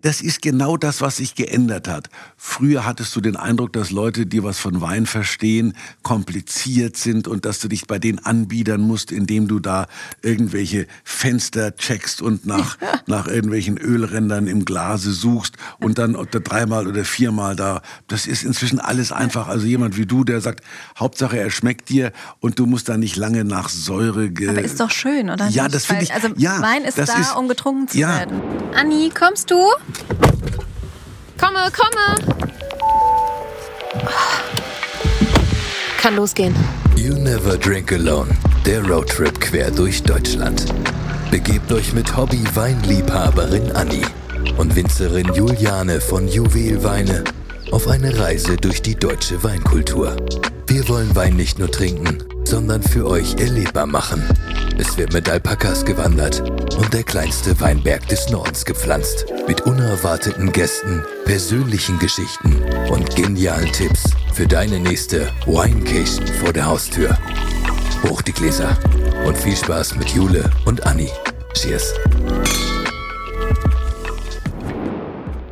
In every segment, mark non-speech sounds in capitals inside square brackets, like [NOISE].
Das ist genau das, was sich geändert hat. Früher hattest du den Eindruck, dass Leute, die was von Wein verstehen, kompliziert sind und dass du dich bei denen anbiedern musst, indem du da irgendwelche Fenster checkst und nach, [LAUGHS] nach irgendwelchen Ölrändern im Glase suchst und dann oder dreimal oder viermal da. Das ist inzwischen alles einfach. Also jemand wie du, der sagt, Hauptsache er schmeckt dir und du musst da nicht lange nach Säure. Ge Aber ist doch schön, oder? Ja, das finde ich. Also ja, Wein ist das da, ist, um getrunken zu ja. werden. Anni, kommst du? Komme, komme. Kann losgehen. You Never Drink Alone, der Roadtrip quer durch Deutschland. Begebt euch mit Hobby-Weinliebhaberin Anni und Winzerin Juliane von Juwelweine auf eine Reise durch die deutsche Weinkultur. Wir wollen Wein nicht nur trinken, sondern für euch erlebbar machen. Es wird mit Alpakas gewandert und der kleinste Weinberg des Nordens gepflanzt. Mit unerwarteten Gästen, persönlichen Geschichten und genialen Tipps für deine nächste Winecation vor der Haustür. Hoch die Gläser und viel Spaß mit Jule und Anni. Cheers.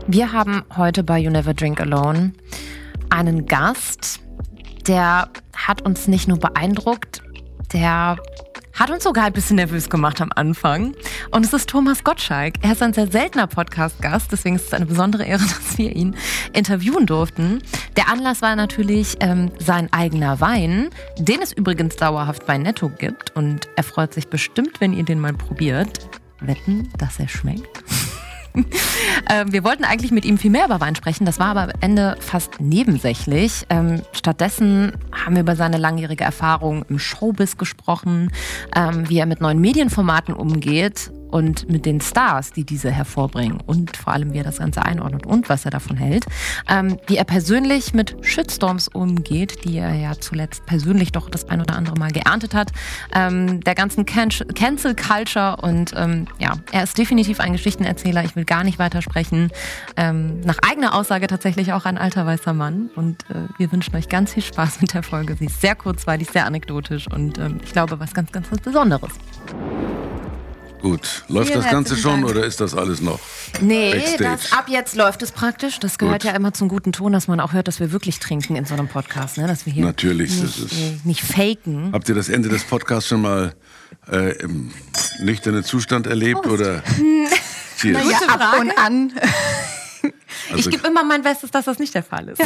Wir haben heute bei You Never Drink Alone einen Gast, der hat uns nicht nur beeindruckt, der hat uns sogar ein bisschen nervös gemacht am Anfang. Und es ist Thomas Gottschalk. Er ist ein sehr seltener Podcast-Gast, deswegen ist es eine besondere Ehre, [LAUGHS] dass wir ihn interviewen durften. Der Anlass war natürlich ähm, sein eigener Wein, den es übrigens dauerhaft bei Netto gibt. Und er freut sich bestimmt, wenn ihr den mal probiert. Wetten, dass er schmeckt? [LAUGHS] [LAUGHS] ähm, wir wollten eigentlich mit ihm viel mehr über Wein sprechen, das war aber am Ende fast nebensächlich. Ähm, stattdessen haben wir über seine langjährige Erfahrung im Showbiz gesprochen, ähm, wie er mit neuen Medienformaten umgeht und mit den Stars, die diese hervorbringen und vor allem, wie er das Ganze einordnet und was er davon hält. Ähm, wie er persönlich mit Shitstorms umgeht, die er ja zuletzt persönlich doch das ein oder andere Mal geerntet hat. Ähm, der ganzen Can Cancel Culture und ähm, ja, er ist definitiv ein Geschichtenerzähler. Ich will gar nicht weitersprechen. Ähm, nach eigener Aussage tatsächlich auch ein alter weißer Mann und äh, wir wünschen euch ganz viel Spaß mit der Folge. Sie ist sehr kurzweilig, sehr anekdotisch und ähm, ich glaube, was ganz, ganz was Besonderes. Gut, läuft Vielen das Ganze schon Dank. oder ist das alles noch? Nee, das, ab jetzt läuft es praktisch. Das gehört Gut. ja immer zum guten Ton, dass man auch hört, dass wir wirklich trinken in so einem Podcast. Ne? Dass wir hier Natürlich, das nicht, ist- äh, nicht faken. Habt ihr das Ende des Podcasts schon mal äh, im nüchternen Zustand erlebt oder? Cheers. Ja, ab und an. Also, ich gebe immer mein Bestes, dass das nicht der Fall ist.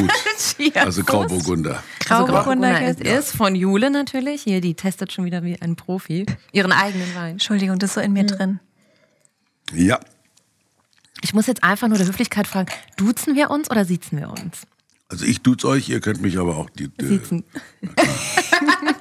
Also Grauburgunder. Also Grauburgunder Grauburgunder geht's. ist von Jule natürlich. Hier, die testet schon wieder wie ein Profi ihren eigenen Wein. Entschuldigung, das ist so in mir drin. Ja, Ich muss jetzt einfach nur der Höflichkeit fragen, duzen wir uns oder siezen wir uns? also ich tut's euch, ihr könnt mich aber auch die. die Siezen. [LAUGHS]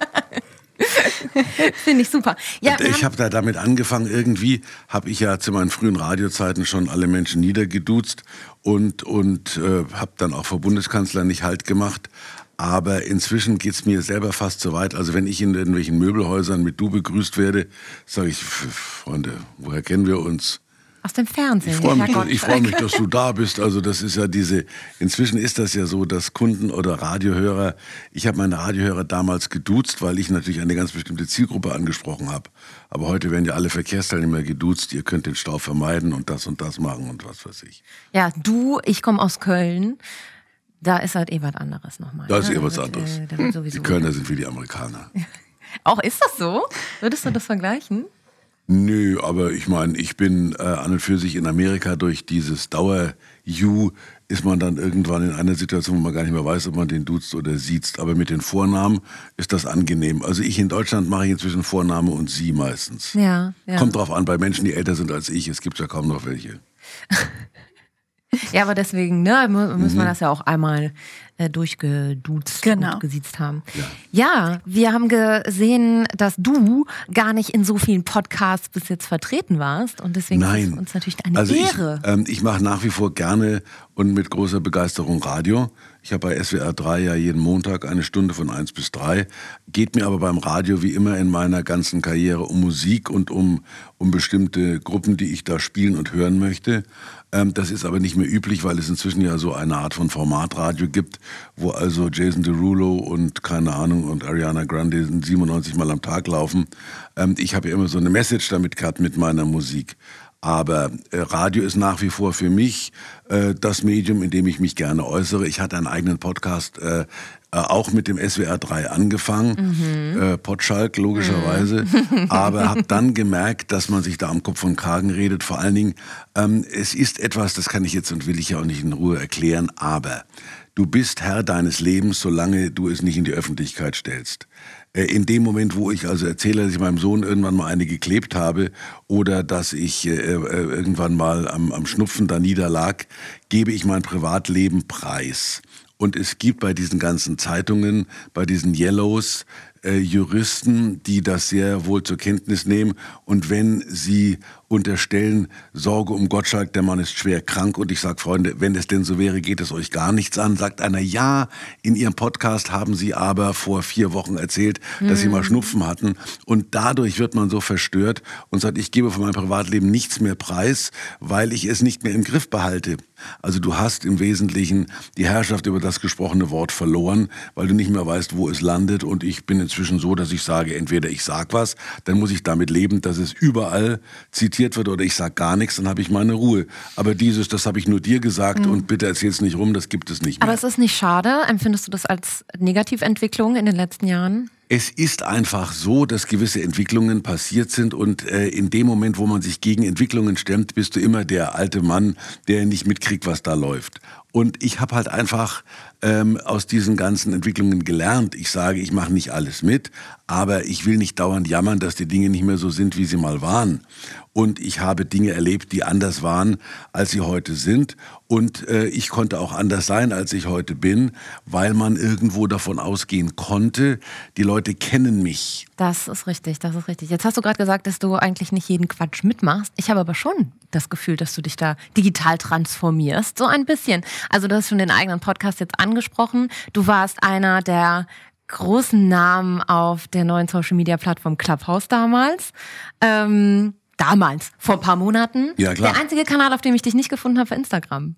[LAUGHS] Finde ich super. Ja, ich habe da damit angefangen, irgendwie habe ich ja zu meinen frühen Radiozeiten schon alle Menschen niedergeduzt und, und äh, habe dann auch vor Bundeskanzler nicht Halt gemacht. Aber inzwischen geht's mir selber fast so weit. Also wenn ich in irgendwelchen Möbelhäusern mit du begrüßt werde, sage ich, "F- Freunde, woher kennen wir uns? Aus dem Fernsehen. Ich freue mich, ich freu mich, dass du da bist. Also das ist ja diese, inzwischen ist das ja so, dass Kunden oder Radiohörer, ich habe meine Radiohörer damals geduzt, weil ich natürlich eine ganz bestimmte Zielgruppe angesprochen habe. Aber heute werden ja alle Verkehrsteilnehmer geduzt, ihr könnt den Stau vermeiden und das und das machen und was weiß ich. Ja, du, ich komme aus Köln. Da ist halt eh was anderes nochmal. Da ist ne? eh was wird, anderes. äh, wird Die Kölner sind wie die Amerikaner. [LAUGHS] Auch ist das so? Würdest du das vergleichen? Nö, aber ich meine, ich bin äh, an und für sich in Amerika durch dieses Dauer-You ist man dann irgendwann in einer Situation, wo man gar nicht mehr weiß, ob man den duzt oder siezt. Aber mit den Vornamen ist das angenehm. Also ich in Deutschland mache ich inzwischen Vorname und Sie meistens. Ja, ja. Kommt drauf an, bei Menschen, die älter sind als ich. Es gibt ja kaum noch welche. [LAUGHS] Ja, aber deswegen ne, mu- müssen Mhm. wir das ja auch einmal äh, durchgeduzt Genau. und gesiezt haben. Ja. wir haben gesehen, dass du gar nicht in so vielen Podcasts bis jetzt vertreten warst und deswegen ist Nein. es uns natürlich eine also Ehre. Ich, ähm, ich mache nach wie vor gerne und mit großer Begeisterung Radio. Ich habe bei SWR 3 ja jeden Montag eine Stunde von 1 bis 3. Geht mir aber beim Radio wie immer in meiner ganzen Karriere um Musik und um, um bestimmte Gruppen, die ich da spielen und hören möchte. Ähm, das ist aber nicht mehr üblich, weil es inzwischen ja so eine Art von Formatradio gibt, wo also Jason Derulo und keine Ahnung und Ariana Grande 97 Mal am Tag laufen. Ähm, ich habe ja immer so eine Message damit gehabt mit meiner Musik. Aber äh, Radio ist nach wie vor für mich äh, das Medium, in dem ich mich gerne äußere. Ich hatte einen eigenen Podcast äh, äh, auch mit dem SWR 3 angefangen, mhm. äh, Potschalk logischerweise, mhm. [LAUGHS] aber habe dann gemerkt, dass man sich da am Kopf und Kragen redet. Vor allen Dingen, ähm, es ist etwas, das kann ich jetzt und will ich ja auch nicht in Ruhe erklären, aber du bist Herr deines Lebens, solange du es nicht in die Öffentlichkeit stellst. Äh, in dem Moment, wo ich also erzähle, dass ich meinem Sohn irgendwann mal eine geklebt habe oder dass ich äh, äh, irgendwann mal am, am Schnupfen da niederlag, gebe ich mein Privatleben preis. Und es gibt bei diesen ganzen Zeitungen, bei diesen Yellows, äh, Juristen, die das sehr wohl zur Kenntnis nehmen. Und wenn sie unterstellen, Sorge um Gottschalk, der Mann ist schwer krank. Und ich sage, Freunde, wenn es denn so wäre, geht es euch gar nichts an. Sagt einer, ja, in ihrem Podcast haben sie aber vor vier Wochen erzählt, dass mhm. sie mal Schnupfen hatten. Und dadurch wird man so verstört und sagt, ich gebe von meinem Privatleben nichts mehr preis, weil ich es nicht mehr im Griff behalte. Also du hast im Wesentlichen die Herrschaft über das gesprochene Wort verloren, weil du nicht mehr weißt, wo es landet. Und ich bin inzwischen so, dass ich sage, entweder ich sag was, dann muss ich damit leben, dass es überall zitiert zitiert wird oder ich sage gar nichts, dann habe ich meine Ruhe. Aber dieses, das habe ich nur dir gesagt mhm. und bitte erzähl es nicht rum, das gibt es nicht mehr. Aber es ist nicht schade. Empfindest du das als Negativentwicklung in den letzten Jahren? Es ist einfach so, dass gewisse Entwicklungen passiert sind und äh, in dem Moment, wo man sich gegen Entwicklungen stemmt, bist du immer der alte Mann, der nicht mitkriegt, was da läuft. Und ich habe halt einfach ähm, aus diesen ganzen Entwicklungen gelernt. Ich sage, ich mache nicht alles mit, aber ich will nicht dauernd jammern, dass die Dinge nicht mehr so sind, wie sie mal waren und ich habe Dinge erlebt, die anders waren, als sie heute sind. Und äh, ich konnte auch anders sein, als ich heute bin, weil man irgendwo davon ausgehen konnte, die Leute kennen mich. Das ist richtig, das ist richtig. Jetzt hast du gerade gesagt, dass du eigentlich nicht jeden Quatsch mitmachst. Ich habe aber schon das Gefühl, dass du dich da digital transformierst, so ein bisschen. Also du hast schon den eigenen Podcast jetzt angesprochen. Du warst einer der großen Namen auf der neuen Social Media Plattform Clubhouse damals. Ähm, Damals, vor ein paar Monaten. Ja, klar. Der einzige Kanal, auf dem ich dich nicht gefunden habe, war Instagram.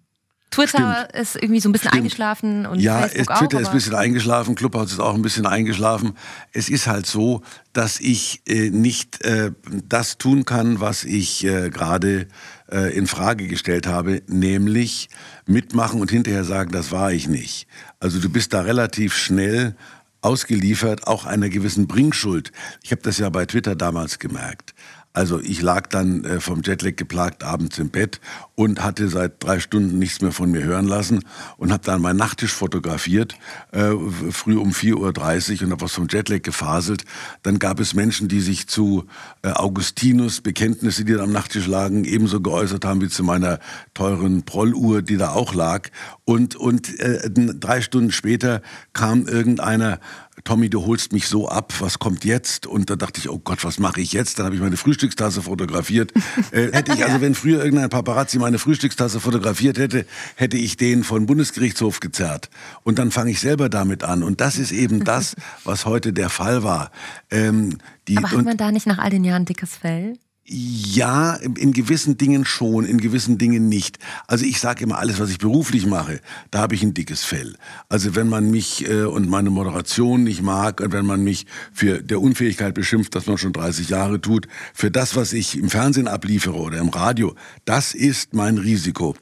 Twitter Stimmt. ist irgendwie so ein bisschen Stimmt. eingeschlafen und ja, Facebook es, Twitter auch, ist ein bisschen eingeschlafen, Clubhouse ist auch ein bisschen eingeschlafen. Es ist halt so, dass ich äh, nicht äh, das tun kann, was ich äh, gerade äh, in Frage gestellt habe, nämlich mitmachen und hinterher sagen, das war ich nicht. Also du bist da relativ schnell ausgeliefert, auch einer gewissen Bringschuld. Ich habe das ja bei Twitter damals gemerkt. Also ich lag dann äh, vom Jetlag geplagt abends im Bett und hatte seit drei Stunden nichts mehr von mir hören lassen und habe dann meinen Nachttisch fotografiert, äh, früh um 4.30 Uhr und habe was vom Jetlag gefaselt. Dann gab es Menschen, die sich zu äh, Augustinus Bekenntnisse, die da am Nachttisch lagen, ebenso geäußert haben wie zu meiner teuren Prolluhr, die da auch lag. Und, und drei Stunden später kam irgendeiner Tommy, du holst mich so ab, was kommt jetzt? Und da dachte ich, oh Gott, was mache ich jetzt? Dann habe ich meine Frühstückstasse fotografiert. Äh, hätte ich also, wenn früher irgendein Paparazzi meine Frühstückstasse fotografiert hätte, hätte ich den von Bundesgerichtshof gezerrt. Und dann fange ich selber damit an. Und das ist eben das, [LAUGHS] was heute der Fall war. Ähm, Aber hat man da nicht nach all den Jahren dickes Fell? Ja, in gewissen Dingen schon, in gewissen Dingen nicht. Also ich sage immer, alles, was ich beruflich mache, da habe ich ein dickes Fell. Also wenn man mich äh, und meine Moderation nicht mag und wenn man mich für der Unfähigkeit beschimpft, dass man schon 30 Jahre tut, für das, was ich im Fernsehen abliefere oder im Radio, das ist mein Risiko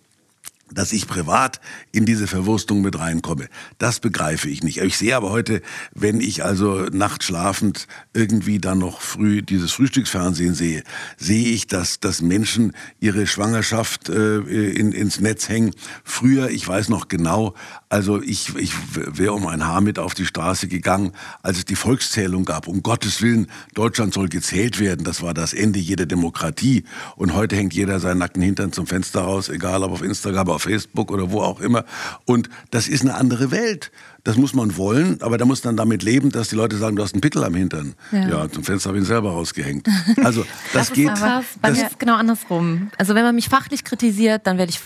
dass ich privat in diese Verwurstung mit reinkomme. Das begreife ich nicht. Ich sehe aber heute, wenn ich also nachts schlafend irgendwie dann noch früh dieses Frühstücksfernsehen sehe, sehe ich, dass, dass Menschen ihre Schwangerschaft äh, in, ins Netz hängen. Früher, ich weiß noch genau, also ich, ich wäre um ein Haar mit auf die Straße gegangen, als es die Volkszählung gab. Um Gottes Willen, Deutschland soll gezählt werden. Das war das Ende jeder Demokratie. Und heute hängt jeder seinen nackten Hintern zum Fenster raus, egal ob auf Instagram, auf Facebook oder wo auch immer. Und das ist eine andere Welt. Das muss man wollen, aber da muss dann damit leben, dass die Leute sagen, du hast einen Pickel am Hintern. Ja, ja zum Fenster habe ich ihn selber rausgehängt. [LAUGHS] Also das, das geht. Krass. Bei mir ist genau andersrum. Also wenn man mich fachlich kritisiert, dann werde ich,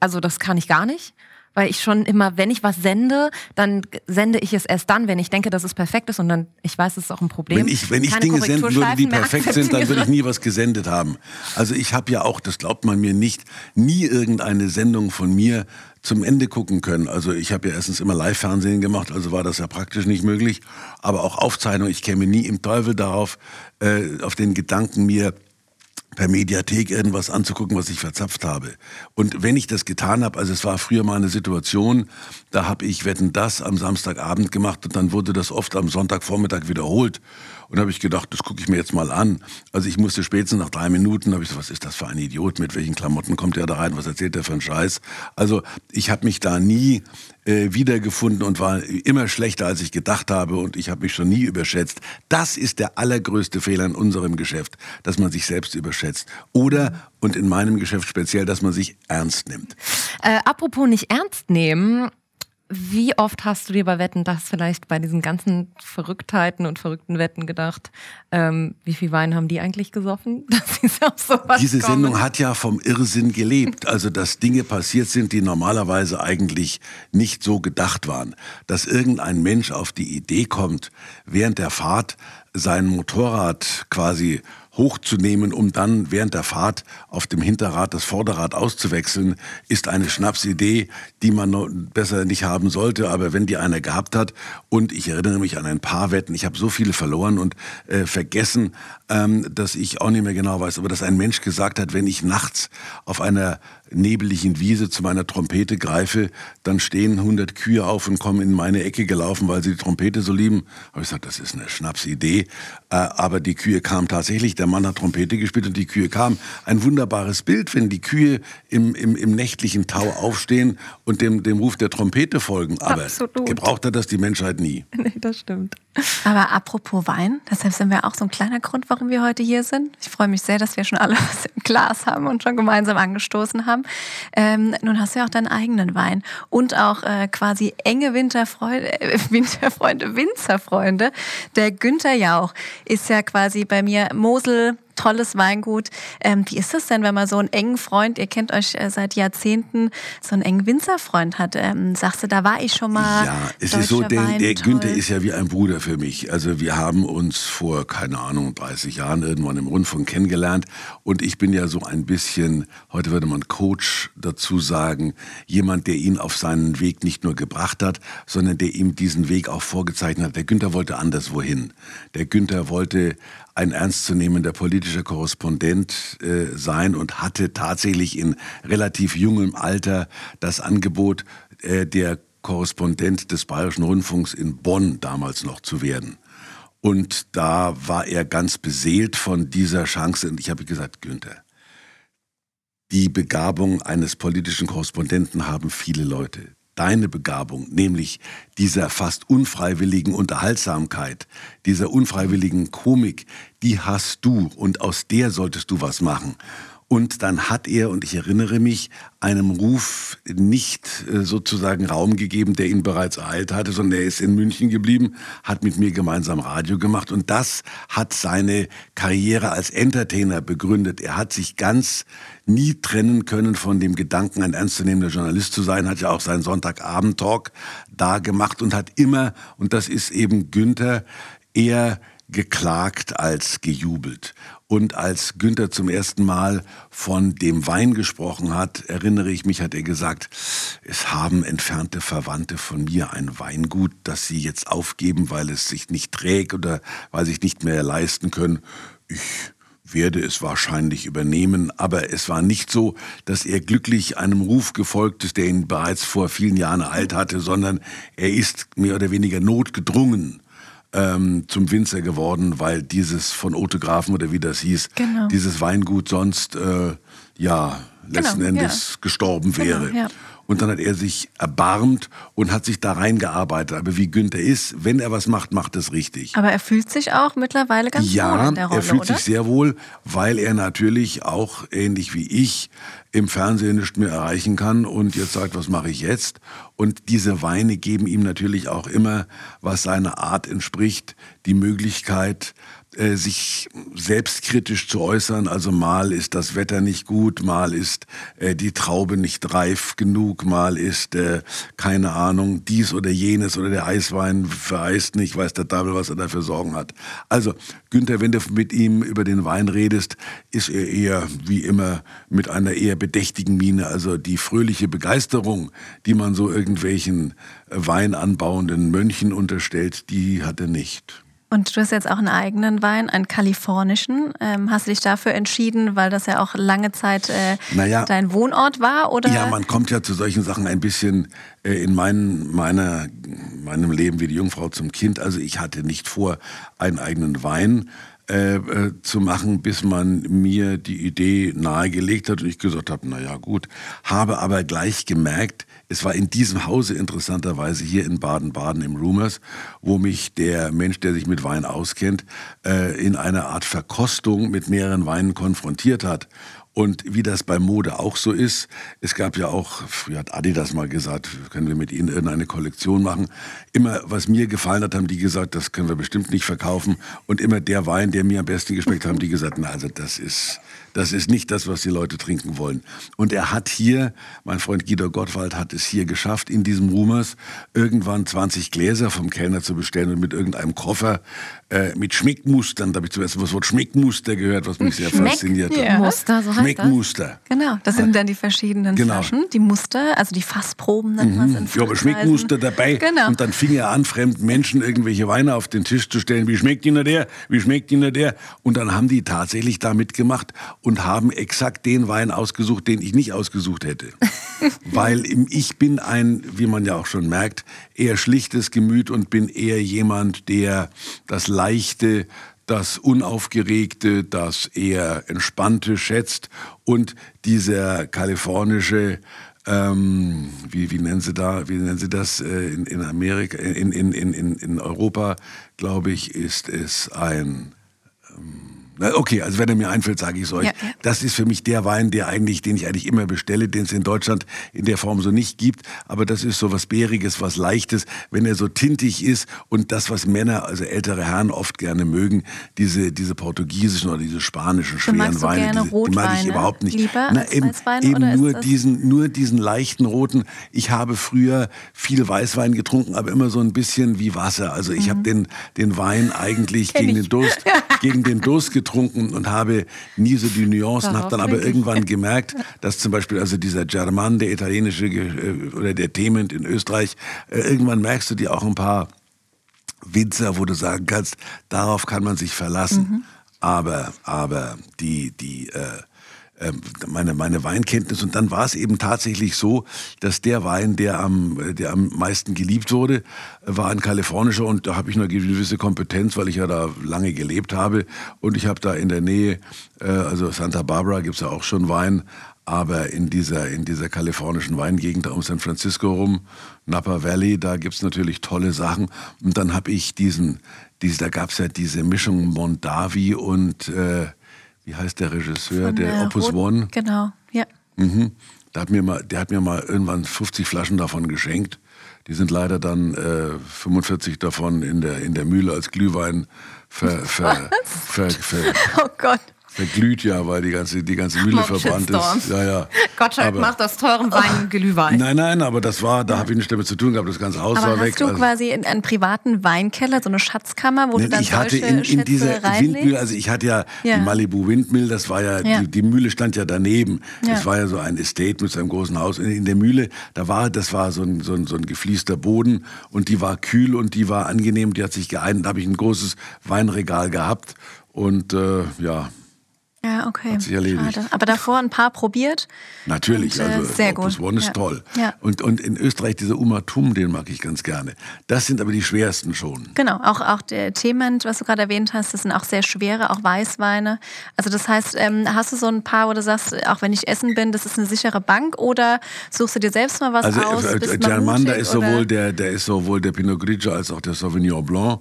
also das kann ich gar nicht weil ich schon immer, wenn ich was sende, dann sende ich es erst dann, wenn ich denke, dass es perfekt ist und dann, ich weiß, es ist auch ein Problem. Wenn ich, wenn ich Dinge senden würde, die perfekt sind, dann würde ich nie was gesendet haben. Also ich habe ja auch, das glaubt man mir nicht, nie irgendeine Sendung von mir zum Ende gucken können. Also ich habe ja erstens immer Live-Fernsehen gemacht, also war das ja praktisch nicht möglich. Aber auch Aufzeichnung, ich käme nie im Teufel darauf, äh, auf den Gedanken mir per Mediathek irgendwas anzugucken, was ich verzapft habe. Und wenn ich das getan habe, also es war früher mal eine Situation, da habe ich Wetten das am Samstagabend gemacht und dann wurde das oft am Sonntagvormittag wiederholt. Und habe ich gedacht, das gucke ich mir jetzt mal an. Also ich musste spätestens nach drei Minuten, habe ich so, was ist das für ein Idiot, mit welchen Klamotten kommt der da rein, was erzählt der für einen Scheiß. Also ich habe mich da nie äh, wiedergefunden und war immer schlechter, als ich gedacht habe und ich habe mich schon nie überschätzt. Das ist der allergrößte Fehler in unserem Geschäft, dass man sich selbst überschätzt. Oder, und in meinem Geschäft speziell, dass man sich ernst nimmt. Äh, apropos nicht ernst nehmen, wie oft hast du dir bei Wetten das vielleicht bei diesen ganzen Verrücktheiten und verrückten Wetten gedacht, ähm, wie viel Wein haben die eigentlich gesoffen? [LAUGHS] Sowas Diese kommen? Sendung hat ja vom Irrsinn gelebt. Also, dass Dinge passiert sind, die normalerweise eigentlich nicht so gedacht waren. Dass irgendein Mensch auf die Idee kommt, während der Fahrt sein Motorrad quasi hochzunehmen, um dann während der Fahrt auf dem Hinterrad das Vorderrad auszuwechseln, ist eine Schnapsidee, die man besser nicht haben sollte. Aber wenn die einer gehabt hat, und ich erinnere mich an ein paar Wetten, ich habe so viele verloren und äh, vergessen, ähm, dass ich auch nicht mehr genau weiß, aber dass ein Mensch gesagt hat, wenn ich nachts auf einer nebeligen Wiese zu meiner Trompete greife, dann stehen 100 Kühe auf und kommen in meine Ecke gelaufen, weil sie die Trompete so lieben. Habe ich gesagt, das ist eine Schnapsidee. Äh, aber die Kühe kamen tatsächlich. Der Mann hat Trompete gespielt und die Kühe kamen. Ein wunderbares Bild, wenn die Kühe im, im, im nächtlichen Tau aufstehen und dem, dem Ruf der Trompete folgen. Aber Absolut. gebraucht hat das die Menschheit nie. [LAUGHS] Nee, das stimmt. Aber apropos Wein, deshalb sind wir auch so ein kleiner Grund, warum wir heute hier sind. Ich freue mich sehr, dass wir schon alle [LAUGHS] was im Glas haben und schon gemeinsam angestoßen haben. Ähm, nun hast du ja auch deinen eigenen Wein und auch äh, quasi enge Winterfreunde, äh, [LAUGHS] Winterfreunde, Winzerfreunde. Der Günther Jauch ist ja quasi bei mir Mosel tolles Weingut. Ähm, wie ist es denn, wenn man so einen engen Freund, ihr kennt euch äh, seit Jahrzehnten, so einen engen Winzerfreund hat? Ähm, sagst du, da war ich schon mal. Ja, es ist so, der, der Günther ist ja wie ein Bruder für mich. Also wir haben uns vor, keine Ahnung, 30 Jahren irgendwann im Rundfunk kennengelernt und ich bin ja so ein bisschen, heute würde man Coach dazu sagen, jemand, der ihn auf seinen Weg nicht nur gebracht hat, sondern der ihm diesen Weg auch vorgezeichnet hat. Der Günther wollte anderswohin. Der Günther wollte ein ernstzunehmender politischer Korrespondent äh, sein und hatte tatsächlich in relativ jungem Alter das Angebot, äh, der Korrespondent des Bayerischen Rundfunks in Bonn damals noch zu werden. Und da war er ganz beseelt von dieser Chance. Und ich habe gesagt, Günther, die Begabung eines politischen Korrespondenten haben viele Leute deine Begabung, nämlich dieser fast unfreiwilligen Unterhaltsamkeit, dieser unfreiwilligen Komik, die hast du und aus der solltest du was machen. Und dann hat er, und ich erinnere mich, einem Ruf nicht äh, sozusagen Raum gegeben, der ihn bereits ereilt hatte, sondern er ist in München geblieben, hat mit mir gemeinsam Radio gemacht und das hat seine Karriere als Entertainer begründet. Er hat sich ganz nie trennen können von dem Gedanken, ein ernstzunehmender Journalist zu sein, hat ja auch seinen Sonntagabend-Talk da gemacht und hat immer, und das ist eben Günther, eher geklagt als gejubelt. Und als Günther zum ersten Mal von dem Wein gesprochen hat, erinnere ich mich, hat er gesagt, es haben entfernte Verwandte von mir ein Weingut, das sie jetzt aufgeben, weil es sich nicht trägt oder weil sie sich nicht mehr leisten können. Ich werde es wahrscheinlich übernehmen, aber es war nicht so, dass er glücklich einem Ruf gefolgt ist, der ihn bereits vor vielen Jahren ereilt hatte, sondern er ist mehr oder weniger notgedrungen ähm, zum Winzer geworden, weil dieses von Otografen oder wie das hieß, genau. dieses Weingut sonst äh, ja letzten genau, Endes ja. gestorben genau, wäre. Genau, ja. Und dann hat er sich erbarmt und hat sich da reingearbeitet. Aber wie Günther ist, wenn er was macht, macht es richtig. Aber er fühlt sich auch mittlerweile ganz ja, wohl in der Rolle, er fühlt oder? sich sehr wohl, weil er natürlich auch ähnlich wie ich im Fernsehen nicht mehr erreichen kann und jetzt sagt, was mache ich jetzt? Und diese Weine geben ihm natürlich auch immer, was seiner Art entspricht, die Möglichkeit, äh, sich selbstkritisch zu äußern. Also mal ist das Wetter nicht gut, mal ist äh, die Traube nicht reif genug, mal ist, äh, keine Ahnung, dies oder jenes oder der Eiswein vereist nicht, weiß der Teufel, was er dafür Sorgen hat. Also Günther, wenn du mit ihm über den Wein redest, ist er eher wie immer mit einer eher bedächtigen Miene. Also die fröhliche Begeisterung, die man so irgendwelchen äh, weinanbauenden Mönchen unterstellt, die hat er nicht. Und du hast jetzt auch einen eigenen Wein, einen kalifornischen. Ähm, hast du dich dafür entschieden, weil das ja auch lange Zeit äh, naja, dein Wohnort war? Oder? Ja, man kommt ja zu solchen Sachen ein bisschen äh, in mein, meiner, meinem Leben wie die Jungfrau zum Kind. Also ich hatte nicht vor, einen eigenen Wein äh, äh, zu machen, bis man mir die Idee nahegelegt hat und ich gesagt habe, na ja gut, habe aber gleich gemerkt, es war in diesem Hause interessanterweise hier in Baden-Baden im Rumors, wo mich der Mensch, der sich mit Wein auskennt, äh, in einer Art Verkostung mit mehreren Weinen konfrontiert hat. Und wie das bei Mode auch so ist, es gab ja auch, früher hat Adidas mal gesagt, können wir mit ihnen irgendeine Kollektion machen. Immer, was mir gefallen hat, haben die gesagt, das können wir bestimmt nicht verkaufen. Und immer der Wein, der mir am besten geschmeckt hat, haben die gesagt, na, also das ist, das ist nicht das, was die Leute trinken wollen. Und er hat hier, mein Freund Guido Gottwald hat es hier geschafft, in diesem Rumors irgendwann 20 Gläser vom Kellner zu bestellen und mit irgendeinem Koffer äh, mit Schmickmustern. Da habe ich zuerst das Wort Schmickmuster gehört, was mich sehr Schmeck fasziniert hat. Ja. Muster, so heißt Schmeckmuster. Genau, das sind dann die verschiedenen genau. Flaschen, die Muster, also die Fassproben nennt man es Ja, aber Schmeckmuster dabei. Genau. Und dann fing er an, fremden Menschen irgendwelche Weine auf den Tisch zu stellen. Wie schmeckt Ihnen der? Wie schmeckt Ihnen der? Und dann haben die tatsächlich da mitgemacht und haben exakt den Wein ausgesucht, den ich nicht ausgesucht hätte. [LAUGHS] Weil ich bin ein, wie man ja auch schon merkt, eher schlichtes Gemüt und bin eher jemand, der das Leichte, das Unaufgeregte, das eher Entspannte schätzt und dieser kalifornische ähm, wie, wie nennen Sie da, wie nennen Sie das äh, in, in Amerika, in, in, in, in Europa, glaube ich, ist es ein ähm, Okay, also wenn er mir einfällt, sage ich es euch. Ja, ja. Das ist für mich der Wein, der eigentlich, den ich eigentlich immer bestelle, den es in Deutschland in der Form so nicht gibt. Aber das ist so was Bäriges, was Leichtes, wenn er so tintig ist und das, was Männer, also ältere Herren oft gerne mögen, diese, diese portugiesischen oder diese spanischen schweren Weine, diese, die mag ich überhaupt nicht. Lieber Na, eben, eben nur diesen, nur diesen leichten roten. Ich habe früher viel Weißwein getrunken, aber immer so ein bisschen wie Wasser. Also ich mhm. habe den, den Wein eigentlich [LAUGHS] [LAUGHS] gegen den Durst, gegen den Durst getrunken getrunken und habe nie so die Nuancen, habe dann aber irgendwann gemerkt, dass zum Beispiel also dieser German, der italienische äh, oder der Thement in Österreich, äh, irgendwann merkst du dir auch ein paar Winzer, wo du sagen kannst, darauf kann man sich verlassen. Mhm. Aber, aber die, die, äh, meine, meine Weinkenntnis. Und dann war es eben tatsächlich so, dass der Wein, der am, der am meisten geliebt wurde, war ein kalifornischer und da habe ich eine gewisse Kompetenz, weil ich ja da lange gelebt habe. Und ich habe da in der Nähe, äh, also Santa Barbara gibt's ja auch schon Wein, aber in dieser, in dieser kalifornischen Weingegend um San Francisco rum, Napa Valley, da gibt's natürlich tolle Sachen. Und dann habe ich diesen, diese, da gab's ja diese Mischung Mondavi und äh, wie heißt der Regisseur, Von der Opus Rot, One? Genau, ja. Mhm. Der hat, mir mal, der hat mir mal irgendwann 50 Flaschen davon geschenkt. Die sind leider dann äh, 45 davon in der, in der Mühle als Glühwein ver, ver, ver, ver, Oh Gott verglüht ja, weil die ganze, die ganze Mühle verbrannt ist. Ja, ja. Gottschalk aber, macht aus teurem Wein Glühwein. Nein, nein, aber das war, da habe ich nichts damit zu tun gehabt. Das ganze Haus aber war hast weg. Hast du also, quasi einen privaten Weinkeller, so eine Schatzkammer, wo nee, du dann ich hatte in, in dieser Windmühle, also ich hatte ja, ja, die Malibu Windmill, das war ja, ja. Die, die, Mühle stand ja daneben. Ja. Das war ja so ein Estate mit so einem großen Haus. In, in der Mühle, da war, das war so ein, so, ein, so ein gefließter Boden und die war kühl und die war angenehm, die hat sich geeint. Da habe ich ein großes Weinregal gehabt und äh, ja, ja, okay. Hat sich erledigt. Schade. Aber davor ein paar probiert. Natürlich, und, äh, also sehr Opus gut. One ist ja. toll. Ja. Und, und in Österreich dieser Umatum, den mag ich ganz gerne. Das sind aber die schwersten schon. Genau, auch, auch der Thement, was du gerade erwähnt hast, das sind auch sehr schwere, auch Weißweine. Also das heißt, ähm, hast du so ein paar, wo du sagst, auch wenn ich essen bin, das ist eine sichere Bank oder suchst du dir selbst mal was also, aus? Also Germanda ist sowohl der, der ist sowohl der Pinot Grigio als auch der Sauvignon Blanc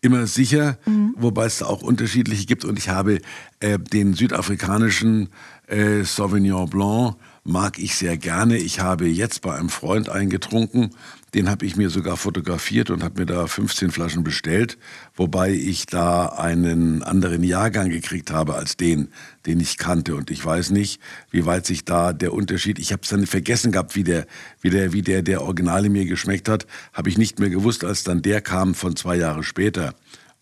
immer sicher, mhm. wobei es da auch unterschiedliche gibt. Und ich habe äh, den südafrikanischen äh, Sauvignon Blanc mag ich sehr gerne. Ich habe jetzt bei einem Freund eingetrunken, den habe ich mir sogar fotografiert und habe mir da 15 Flaschen bestellt, wobei ich da einen anderen Jahrgang gekriegt habe als den, den ich kannte. Und ich weiß nicht, wie weit sich da der Unterschied. Ich habe es dann vergessen gehabt, wie der, wie der, wie der, der Originale mir geschmeckt hat, habe ich nicht mehr gewusst, als dann der kam von zwei Jahre später.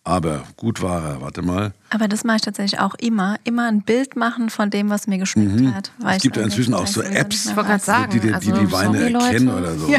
Aber gut war er, warte mal. Aber das mache ich tatsächlich auch immer. Immer ein Bild machen von dem, was mir geschmeckt Mhm. hat. Es gibt ja inzwischen auch so Apps, sagen, die die, die, also, die Weine Leute. erkennen oder sowas. Ja.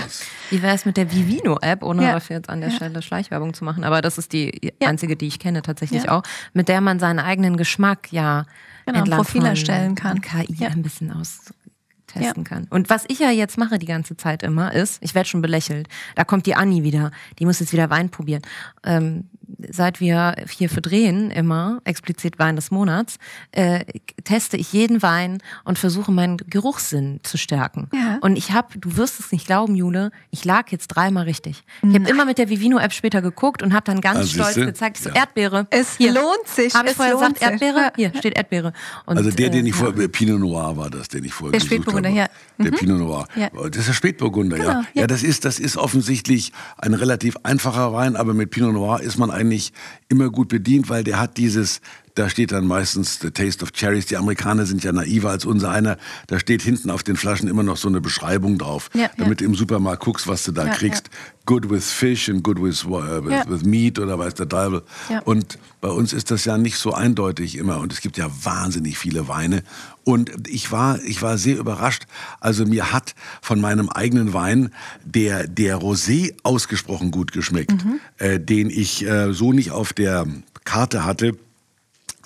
Wie wäre es mit der Vivino-App, ohne Ja. dafür jetzt an der Ja. Stelle Schleichwerbung zu machen? Aber das ist die Ja. einzige, die ich kenne tatsächlich Ja. auch, mit der man seinen eigenen Geschmack ja Genau, ein entlang Profil von erstellen kann. KI Ja. ein bisschen austesten kann. Und was ich ja jetzt mache die ganze Zeit immer ist, ich werde schon belächelt. Da kommt die Anni wieder, die muss jetzt wieder Wein probieren. Ähm, seit wir hier für drehen immer explizit Wein des Monats, äh, teste ich jeden Wein und versuche meinen Geruchssinn zu stärken. Ja. Und ich habe, du wirst es nicht glauben, Jule, ich lag jetzt dreimal richtig. Ich habe immer mit der Vivino App später geguckt und habe dann ganz Ah, stolz siehste? gezeigt, ich so Ja. Erdbeere. Es Hier. lohnt sich. Habe ich es vorher lohnt gesagt Erdbeere? sich. Hier steht Erdbeere. Und, Also der, den äh, ich vor, Pinot Noir war das, den ich vorher Der gesucht Spätburgunder, habe. ja. Der Pinot Noir. Ja. Das ist der Spätburgunder, Genau, ja. ja. Ja, das ist, das ist offensichtlich ein relativ einfacher Wein, aber mit Pinot Noir ist man eigentlich immer gut bedient, weil der hat dieses, da steht dann meistens The Taste of Cherries. Die Amerikaner sind ja naiver als unser einer. Da steht hinten auf den Flaschen immer noch so eine Beschreibung drauf, Ja, damit ja. du im Supermarkt guckst, was du da Ja, kriegst. Good with fish and good with, uh, with, with meat oder weiß der Teufel. Und bei uns ist das ja nicht so eindeutig immer. Und es gibt ja wahnsinnig viele Weine. Und ich war, ich war sehr überrascht. Also mir hat von meinem eigenen Wein der, der Rosé ausgesprochen gut geschmeckt, Mhm. äh, den ich äh, so nicht auf der Karte hatte.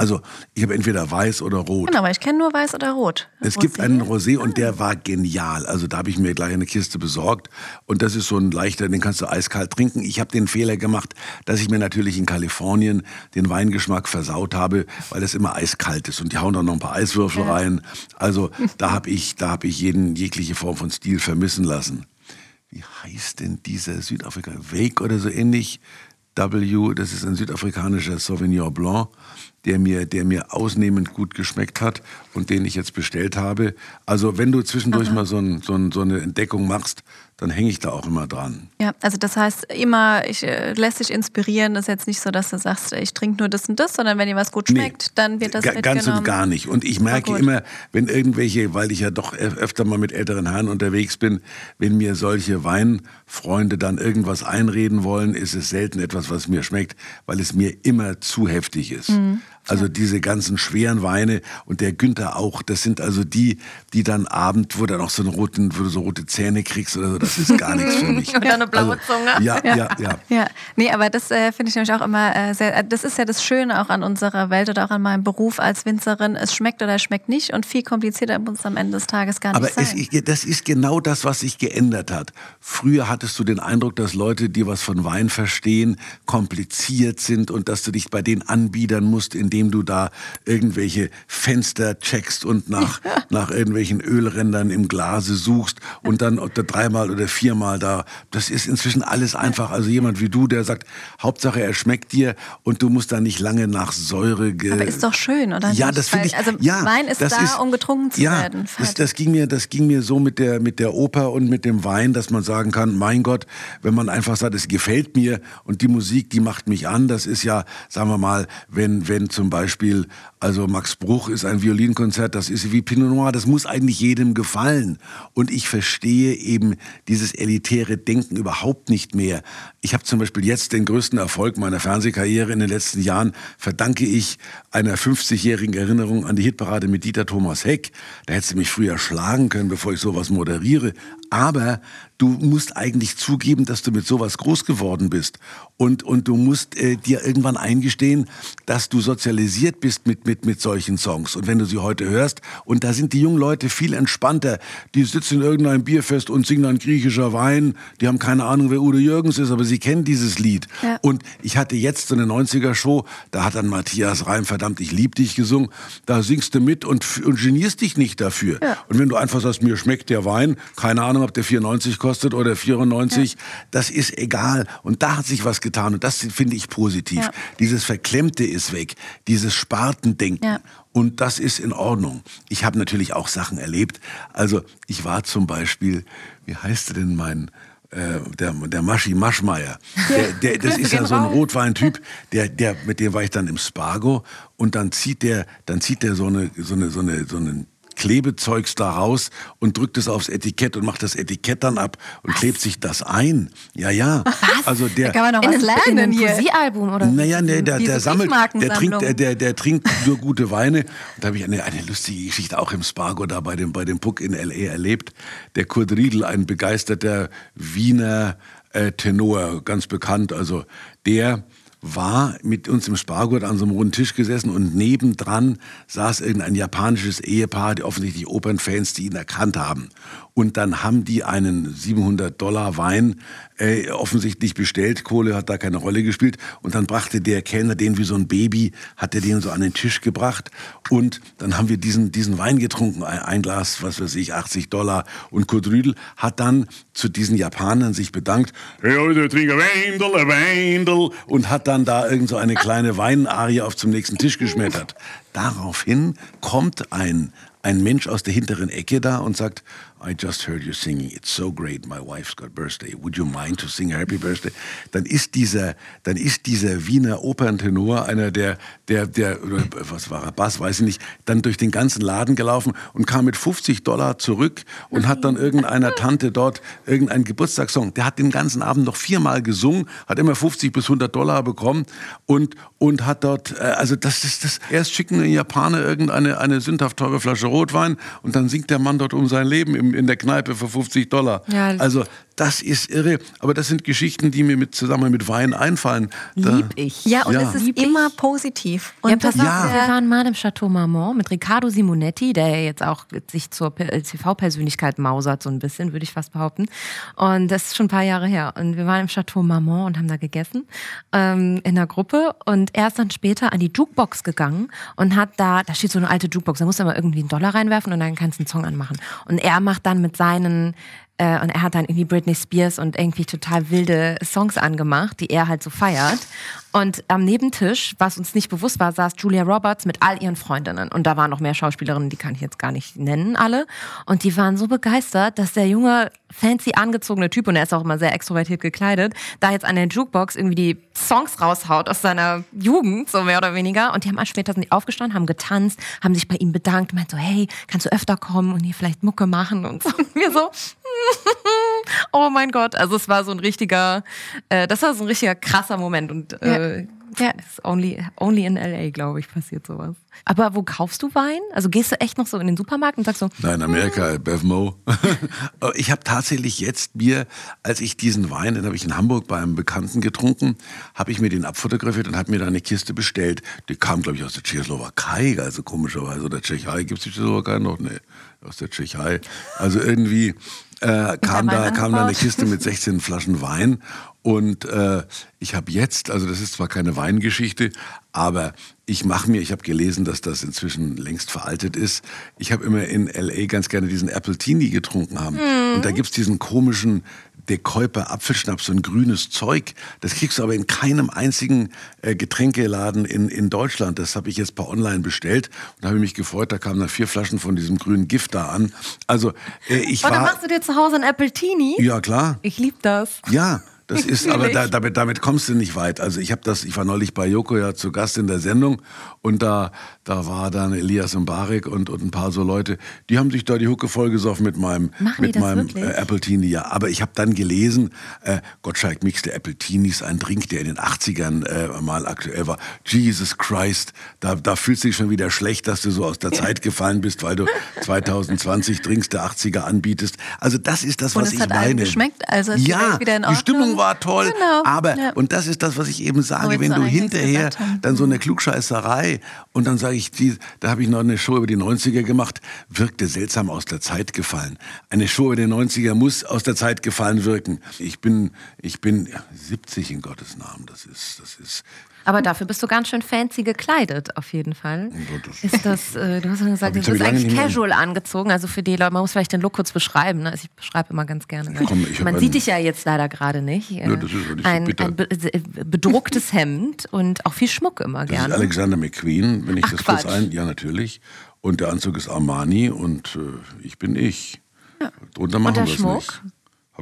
Also ich habe entweder weiß oder rot. Genau, aber ich kenne nur weiß oder rot. Es gibt Rosé. einen Rosé und der war genial. Also da habe ich mir gleich eine Kiste besorgt und das ist so ein leichter, den kannst du eiskalt trinken. Ich habe den Fehler gemacht, dass ich mir natürlich in Kalifornien den Weingeschmack versaut habe, weil es immer eiskalt ist und die hauen dann noch ein paar Eiswürfel rein. Also [LAUGHS] da habe ich, da habe ich jeden jegliche Form von Stil vermissen lassen. Wie heißt denn dieser Südafrika? Wake oder so ähnlich? W, das ist ein südafrikanischer Sauvignon Blanc, der mir, der mir ausnehmend gut geschmeckt hat und den ich jetzt bestellt habe. Also wenn du zwischendurch mal so, ein, so, ein, so eine Entdeckung machst, dann hänge ich da auch immer dran. Ja, also das heißt immer, ich äh, lässt sich inspirieren. Das ist jetzt nicht so, dass du sagst, ich trinke nur das und das, sondern wenn dir was gut schmeckt, Nee, dann wird das ga- Ganz mitgenommen. und gar nicht. Und ich merke immer, wenn irgendwelche, weil ich ja doch öfter mal mit älteren Herren unterwegs bin, wenn mir solche Weinfreunde dann irgendwas einreden wollen, ist es selten etwas, was mir schmeckt, weil es mir immer zu heftig ist. Mhm. Also diese ganzen schweren Weine und der Günther auch, das sind also die, die dann Abend, wo du dann auch so, einen roten, wo du so rote Zähne kriegst oder so, das ist gar nichts für mich. [LAUGHS] Oder eine blaue also, Zunge. Ja, ja, ja. Ja, nee, aber das äh, finde ich nämlich auch immer äh, sehr, äh, das ist ja das Schöne auch an unserer Welt oder auch an meinem Beruf als Winzerin. Es schmeckt oder es schmeckt nicht und viel komplizierter muss es am Ende des Tages gar Aber nicht sein. es, ich- das ist genau das, was sich geändert hat. Früher hattest du den Eindruck, dass Leute, die was von Wein verstehen, kompliziert sind und dass du dich bei den anbiedern musst, indem du da irgendwelche Fenster checkst und nach, [LAUGHS] nach irgendwelchen Ölrändern im Glase suchst und dann dreimal oder viermal da. Das ist inzwischen alles einfach. Also jemand wie du, der sagt, Hauptsache er schmeckt dir und du musst da nicht lange nach Säure ge Aber ist doch schön, oder Ja, das finde ich. also ja, Wein ist da, um getrunken zu ja, werden. Das, das ging mir, das ging mir so mit der mit der Oper und mit dem Wein, dass man sagen kann, mein Gott, wenn man einfach sagt, es gefällt mir und die Musik, die macht mich an. Das ist ja, sagen wir mal, wenn wenn zum Beispiel also Max Bruch ist ein Violinkonzert, das ist wie Pinot Noir, das muss eigentlich jedem gefallen. Und ich verstehe eben dieses elitäre Denken überhaupt nicht mehr. Ich habe zum Beispiel jetzt den größten Erfolg meiner Fernsehkarriere in den letzten Jahren verdanke ich einer 50-jährigen Erinnerung an die Hitparade mit Dieter Thomas Heck. Da hättest du mich früher schlagen können, bevor ich sowas moderiere. Aber du musst eigentlich zugeben, dass du mit sowas groß geworden bist. Und, und du musst äh, dir irgendwann eingestehen, dass du sozialisiert bist mit, mit, mit solchen Songs. Und wenn du sie heute hörst, und da sind die jungen Leute viel entspannter, die sitzen in irgendeinem Bierfest und singen ein griechischer Wein, die haben keine Ahnung, wer Udo Jürgens ist, aber sie kennen dieses Lied. Ja. Und ich hatte jetzt so eine 90er-Show, da hat dann Matthias Reim, verdammt, ich lieb dich gesungen, da singst du mit und, und genierst dich nicht dafür. Ja. Und wenn du einfach sagst, mir schmeckt der Wein, keine Ahnung, ob der 94 kostet oder 94, das ist egal. Und da hat sich was getan und das finde ich positiv. Ja. Dieses Verklemmte ist weg, dieses Spartendenken. Ja. Und das ist in Ordnung. Ich habe natürlich auch Sachen erlebt. Also ich war zum Beispiel, wie heißt denn mein, äh, der, der Maschi Maschmeyer. Der, der, das [LAUGHS] ist ja so ein Rotweintyp, der, der, mit dem war ich dann im Spargo und dann zieht der, dann zieht der so eine, so eine, so eine, so einen Klebezeugs da raus und drückt es aufs Etikett und macht das Etikett dann ab und was? klebt sich das ein. Ja, ja. Was? Also der, da kann man noch was lernen in einem hier. Poesiealbum oder Naja, der, der, der sammelt, der trinkt, der, der, der trinkt [LAUGHS] nur gute Weine. Und da habe ich eine, eine lustige Geschichte auch im Spargo da bei dem, bei dem Puck in L.A. erlebt. Der Kurt Riedel, ein begeisterter Wiener äh, Tenor, ganz bekannt. Also der war mit uns im Spargurt an so einem runden Tisch gesessen und nebendran saß irgendein japanisches Ehepaar, die offensichtlich Opernfans, die ihn erkannt haben. Und dann haben die einen 700 Dollar Wein äh, offensichtlich bestellt. Kohle hat da keine Rolle gespielt. Und dann brachte der Kellner den wie so ein Baby, hat er den so an den Tisch gebracht. Und dann haben wir diesen, diesen Wein getrunken. Ein, Glas, was weiß ich, 80 Dollar. Und Kurt Rüdel hat dann zu diesen Japanern sich bedankt. Und hat dann da irgend so eine kleine Weinarie auf zum nächsten Tisch geschmettert. Daraufhin kommt ein, ein Mensch aus der hinteren Ecke da und sagt, I just heard you singing. It's so great. My wife's got birthday. Would you mind to sing Happy Birthday? Dann ist dieser, dann ist dieser Wiener Operntenor einer der, der, der, was war er, Bass, weiß ich nicht, dann durch den ganzen Laden gelaufen und kam mit 50 Dollar zurück und hat dann irgendeiner Tante dort irgendeinen Geburtstagssong. Der hat den ganzen Abend noch viermal gesungen, hat immer 50 bis 100 Dollar bekommen und, und hat dort, äh, also das ist das, erst schicken ein Japaner irgendeine, eine sündhaft teure Flasche Rotwein und dann singt der Mann dort um sein Leben im in der Kneipe für 50 Dollar. Ja, also das ist irre. Aber das sind Geschichten, die mir mit, zusammen mit Wein einfallen. Da, Lieb ich. Ja, und ja. es ist Lieb immer ich. positiv. Und ja, pass auf, ja. wir waren mal im Chateau Marmont mit Riccardo Simonetti, der jetzt auch sich zur TV-Persönlichkeit mausert, so ein bisschen, würde ich fast behaupten. Und das ist schon ein paar Jahre her. Und wir waren im Chateau Marmont und haben da gegessen ähm, in der Gruppe. Und er ist dann später an die Jukebox gegangen und hat da, da steht so eine alte Jukebox, da muss er mal irgendwie einen Dollar reinwerfen und dann kannst du einen Song anmachen. Und er macht dann mit seinen äh, und er hat dann irgendwie Britney Spears und irgendwie total wilde Songs angemacht, die er halt so feiert. Und am Nebentisch, was uns nicht bewusst war, saß Julia Roberts mit all ihren Freundinnen. Und da waren noch mehr Schauspielerinnen, die kann ich jetzt gar nicht nennen, alle. Und die waren so begeistert, dass der junge, fancy angezogene Typ, und er ist auch immer sehr extrovertiert gekleidet, da jetzt an der Jukebox irgendwie die Songs raushaut aus seiner Jugend, so mehr oder weniger. Und die haben später sind die aufgestanden, haben getanzt, haben sich bei ihm bedankt, meint so, hey, kannst du öfter kommen und hier vielleicht Mucke machen und [LAUGHS] so. Und wir so, [LAUGHS] oh mein Gott. Also es war so ein richtiger, äh, das war so ein richtiger krasser Moment und äh, ja. Ist only, only in LA, glaube ich, passiert sowas. Aber wo kaufst du Wein? Also gehst du echt noch so in den Supermarkt und sagst so? Nein, Amerika, mm. Bevmo. [LAUGHS] ich habe tatsächlich jetzt mir, als ich diesen Wein, den habe ich in Hamburg bei einem Bekannten getrunken, habe ich mir den abfotografiert und habe mir da eine Kiste bestellt. Die kam, glaube ich, aus der Tschechoslowakei, also komischerweise. Oder Tschechei, gibt es die Tschechoslowakei noch? Nee, aus der Tschechei. Also irgendwie äh, kam, da, kam da eine Kiste mit 16 Flaschen Wein und äh, ich habe jetzt, also das ist zwar keine Weingeschichte, aber ich mache mir, ich habe gelesen, dass das inzwischen längst veraltet ist. Ich habe immer in LA ganz gerne diesen Apple Teeny getrunken haben. Mhm. Und da gibt's diesen komischen der Käuper Apfelschnaps, so ein grünes Zeug. Das kriegst du aber in keinem einzigen äh, Getränkeladen in, in Deutschland. Das habe ich jetzt per online bestellt und habe mich gefreut, da kamen dann vier Flaschen von diesem grünen Gift da an. Also äh, ich und war... Machst du dir zu Hause ein Appletini? Ja, klar. Ich liebe das. Ja, das ist, aber da, damit, damit kommst du nicht weit. Also ich habe das, ich war neulich bei Joko ja zu Gast in der Sendung und da, da war dann Elias Mbarek und, und ein paar so Leute, die haben sich da die Hucke vollgesoffen mit meinem, Machen mit meinem äh, Apple Teenie. Ja, aber ich habe dann gelesen, äh, Gottschalk mixte Apple Teenies, ein Drink, der in den 80ern äh, mal aktuell war. Jesus Christ, da, da fühlst du dich schon wieder schlecht, dass du so aus der Zeit gefallen bist, weil du 2020 Drinks der 80er anbietest. Also das ist das, was und es ich hat meine. geschmeckt, also ja, die Stimmung war toll. Genau. Aber, ja. und das ist das, was ich eben sage, wenn du hinterher dann so eine Klugscheißerei und dann ich, die, da habe ich noch eine Show über die 90er gemacht, wirkte seltsam aus der Zeit gefallen. Eine Show über die 90er muss aus der Zeit gefallen wirken. Ich bin, ich bin 70 in Gottes Namen. Das ist, das ist, aber dafür bist du ganz schön fancy gekleidet, auf jeden Fall. Das ist das, äh, du hast ja gesagt, du bist eigentlich casual angezogen. Also für die Leute, man muss vielleicht den Look kurz beschreiben. Ne? Also ich beschreibe immer ganz gerne. Komm, man sieht dich ja jetzt leider gerade nicht. Ja, das ist nicht ein, so ein be bedrucktes [LAUGHS] Hemd und auch viel Schmuck immer gerne. Das ist Alexander McQueen, wenn ich Ach, das Quatsch. kurz ein. Ja, natürlich. Und der Anzug ist Armani und äh, ich bin ich. Ja. Drunter machen wir es nicht.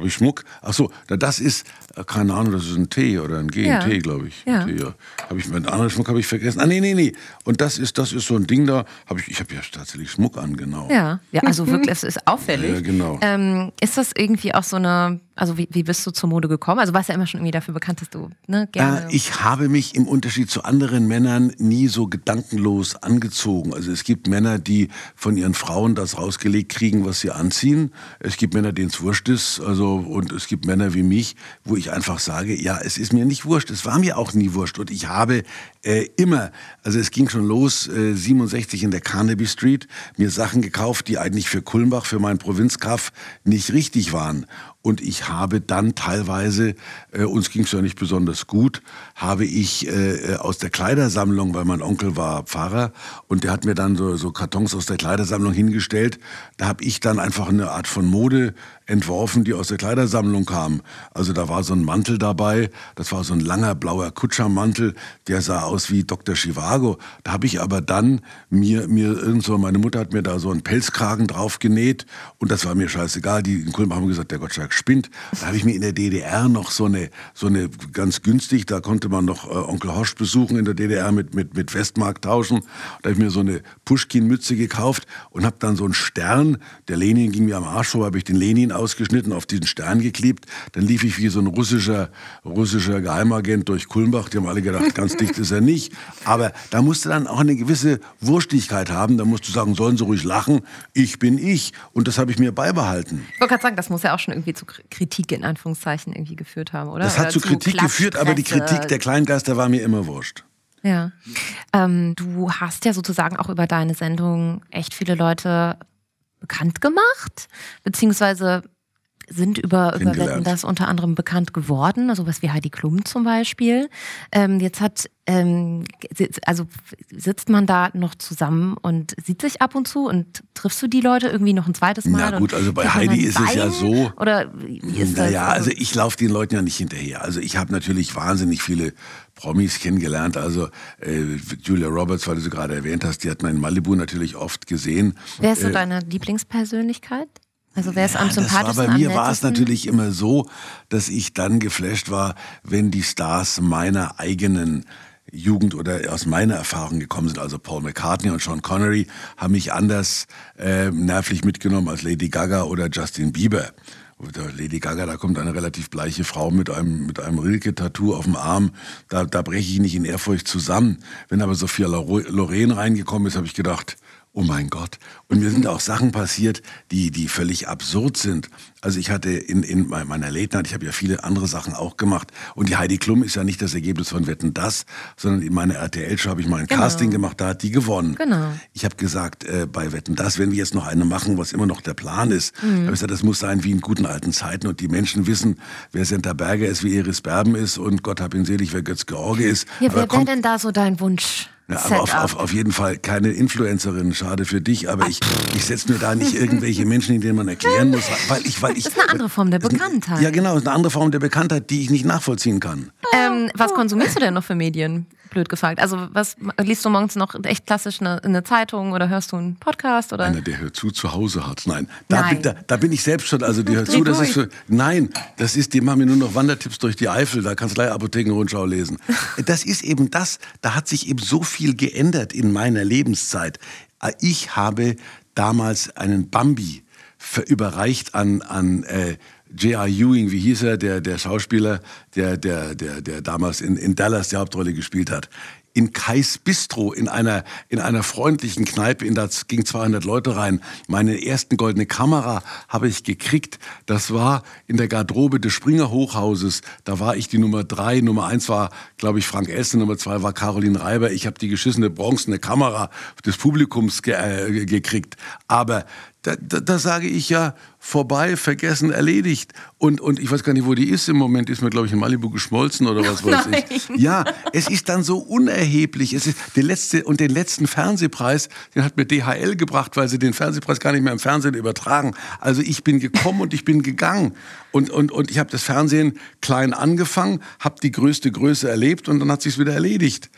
Habe ich Schmuck? Ach so, das ist, Äh, keine Ahnung, das ist ein T oder ein GNT, ja. glaube ich. Ja. ja. Habe ich meinen anderen Schmuck habe ich vergessen. Ah nee, nee, nee. Und das ist das ist so ein Ding da, habe ich ich habe ja tatsächlich Schmuck an, genau. Ja, ja, also [LAUGHS] wirklich es ist auffällig. Ja, genau. Ähm, ist das irgendwie auch so eine also wie, wie bist du zur Mode gekommen? Also warst ja immer schon irgendwie dafür bekannt, dass du ne, gerne. Äh, ich habe mich im Unterschied zu anderen Männern nie so gedankenlos angezogen. Also es gibt Männer, die von ihren Frauen das rausgelegt kriegen, was sie anziehen. Es gibt Männer, denen es wurscht ist. Also und es gibt Männer wie mich, wo ich einfach sage, ja, es ist mir nicht wurscht. Es war mir auch nie wurscht. Und ich habe äh, immer, also es ging schon los, äh, 67 in der Carnaby Street, mir Sachen gekauft, die eigentlich für Kulmbach, für meinen Provinzkaff nicht richtig waren. Und ich habe dann teilweise, äh, uns ging es ja nicht besonders gut, habe ich äh, aus der Kleidersammlung, weil mein Onkel war Pfarrer und der hat mir dann so, so Kartons aus der Kleidersammlung hingestellt. Da habe ich dann einfach eine Art von Mode entworfen, die aus der Kleidersammlung kam. Also da war so ein Mantel dabei, das war so ein langer blauer Kutschermantel, der sah aus wie Dr. Chivago. Da habe ich aber dann mir, mir irgend so, meine Mutter hat mir da so einen Pelzkragen drauf genäht und das war mir scheißegal. Die in Kulm haben gesagt, der Gottschalk spinnt. Da habe ich mir in der DDR noch so eine, so eine ganz günstig, da konnte man noch äh, Onkel Horsch besuchen in der DDR mit, mit, mit Westmark tauschen. Da habe ich mir so eine Pushkin-Mütze gekauft und habe dann so einen Stern, der Lenin ging mir am Arsch vor, habe ich den Lenin ausgeschnitten, auf diesen Stern geklebt. Dann lief ich wie so ein russischer, russischer Geheimagent durch Kulmbach. Die haben alle gedacht, ganz dicht ist er nicht. Aber da musste dann auch eine gewisse Wurstigkeit haben. Da musst du sagen, sollen sie ruhig lachen. Ich bin ich. Und das habe ich mir beibehalten. Ich wollte gerade sagen, das muss ja auch schon irgendwie zu Kritik in Anführungszeichen irgendwie geführt haben, oder? Das hat oder zu Kritik geführt, aber die Kritik der Kleingeister war mir immer wurscht. Ja. Ähm, du hast ja sozusagen auch über deine Sendung echt viele Leute bekannt gemacht, beziehungsweise sind über, über Wetten das unter anderem bekannt geworden, also was wie Heidi Klum zum Beispiel. Ähm, jetzt hat, ähm, also sitzt man da noch zusammen und sieht sich ab und zu und triffst du die Leute irgendwie noch ein zweites Mal? Na gut, also bei Heidi ist es ja so. Oder wie ist das? Naja, also ich laufe den Leuten ja nicht hinterher. Also ich habe natürlich wahnsinnig viele Promis kennengelernt. Also äh, Julia Roberts, weil du sie gerade erwähnt hast, die hat man in Malibu natürlich oft gesehen. Wer ist so äh, deine Lieblingspersönlichkeit? Also wer ist ja, am sympathischsten? War, bei mir war es natürlich immer so, dass ich dann geflasht war, wenn die Stars meiner eigenen Jugend oder aus meiner Erfahrung gekommen sind. Also Paul McCartney und Sean Connery haben mich anders äh, nervlich mitgenommen als Lady Gaga oder Justin Bieber. Lady Gaga, da kommt eine relativ bleiche Frau mit einem, mit einem Rilke-Tattoo auf dem Arm. Da, da breche ich nicht in Ehrfurcht zusammen. Wenn aber Sophia Loren reingekommen ist, habe ich gedacht, oh mein Gott. Und mir sind auch Sachen passiert, die, die völlig absurd sind. Also ich hatte in, in meiner Late Night, ich habe ja viele andere Sachen auch gemacht. Und die Heidi Klum ist ja nicht das Ergebnis von Wetten das, sondern in meiner RTL-Show habe ich mal ein genau. Casting gemacht, da hat die gewonnen. Genau. Ich habe gesagt, äh, bei Wetten das, wenn wir jetzt noch eine machen, was immer noch der Plan ist, mhm. habe ich gesagt, das muss sein wie in guten alten Zeiten und die Menschen wissen, wer Senta Berger ist, wie Iris Berben ist und Gott hab ihn selig, wer Götz George ist. Ja, wer wäre denn da so dein Wunsch? Ja, aber auf, auf, auf, jeden Fall keine Influencerin, schade für dich, aber ich, ich setze mir da nicht irgendwelche Menschen, in denen man erklären muss, weil ich, weil ich. [LAUGHS] Das ist eine andere Form der Bekanntheit. Ja, genau, das ist eine andere Form der Bekanntheit, die ich nicht nachvollziehen kann. Ähm, was konsumierst du denn noch für Medien? Blöd gefragt. Also was liest du morgens noch echt klassisch eine, eine Zeitung oder hörst du einen Podcast oder? Einer, der hört zu, zu Hause hat. Nein, da, Nein. Bin, da, da bin ich selbst schon. Also die hört zu, das ist für, nein, das ist, die machen mir nur noch Wandertipps durch die Eifel, da kannst du gleich Apothekenrundschau lesen. [LAUGHS] Das ist eben das, da hat sich eben so viel geändert in meiner Lebenszeit. Ich habe damals einen Bambi überreicht an, an äh, J.R. Ewing, wie hieß er, der, der Schauspieler, der, der, der, der damals in, in Dallas die Hauptrolle gespielt hat. In Kais Bistro, in einer, in einer freundlichen Kneipe, in das ging 200 Leute rein. Meine ersten goldene Kamera habe ich gekriegt. Das war in der Garderobe des Springer Hochhauses. Da war ich die Nummer drei. Nummer eins war, glaube ich, Frank Essen. Nummer zwei war Caroline Reiber. Ich habe die geschissene bronzene Kamera des Publikums ge äh, gekriegt. Aber da, da, da sage ich ja, vorbei, vergessen, erledigt. Und, und ich weiß gar nicht, wo die ist im Moment. Ist mir, glaube ich, in Malibu geschmolzen oder was weiß Nein. ich. Ja, es ist dann so unerheblich. Es ist der letzte, und den letzten Fernsehpreis, den hat mir DHL gebracht, weil sie den Fernsehpreis gar nicht mehr im Fernsehen übertragen. Also ich bin gekommen und ich bin gegangen. Und, und, und ich habe das Fernsehen klein angefangen, habe die größte Größe erlebt und dann hat sich's wieder erledigt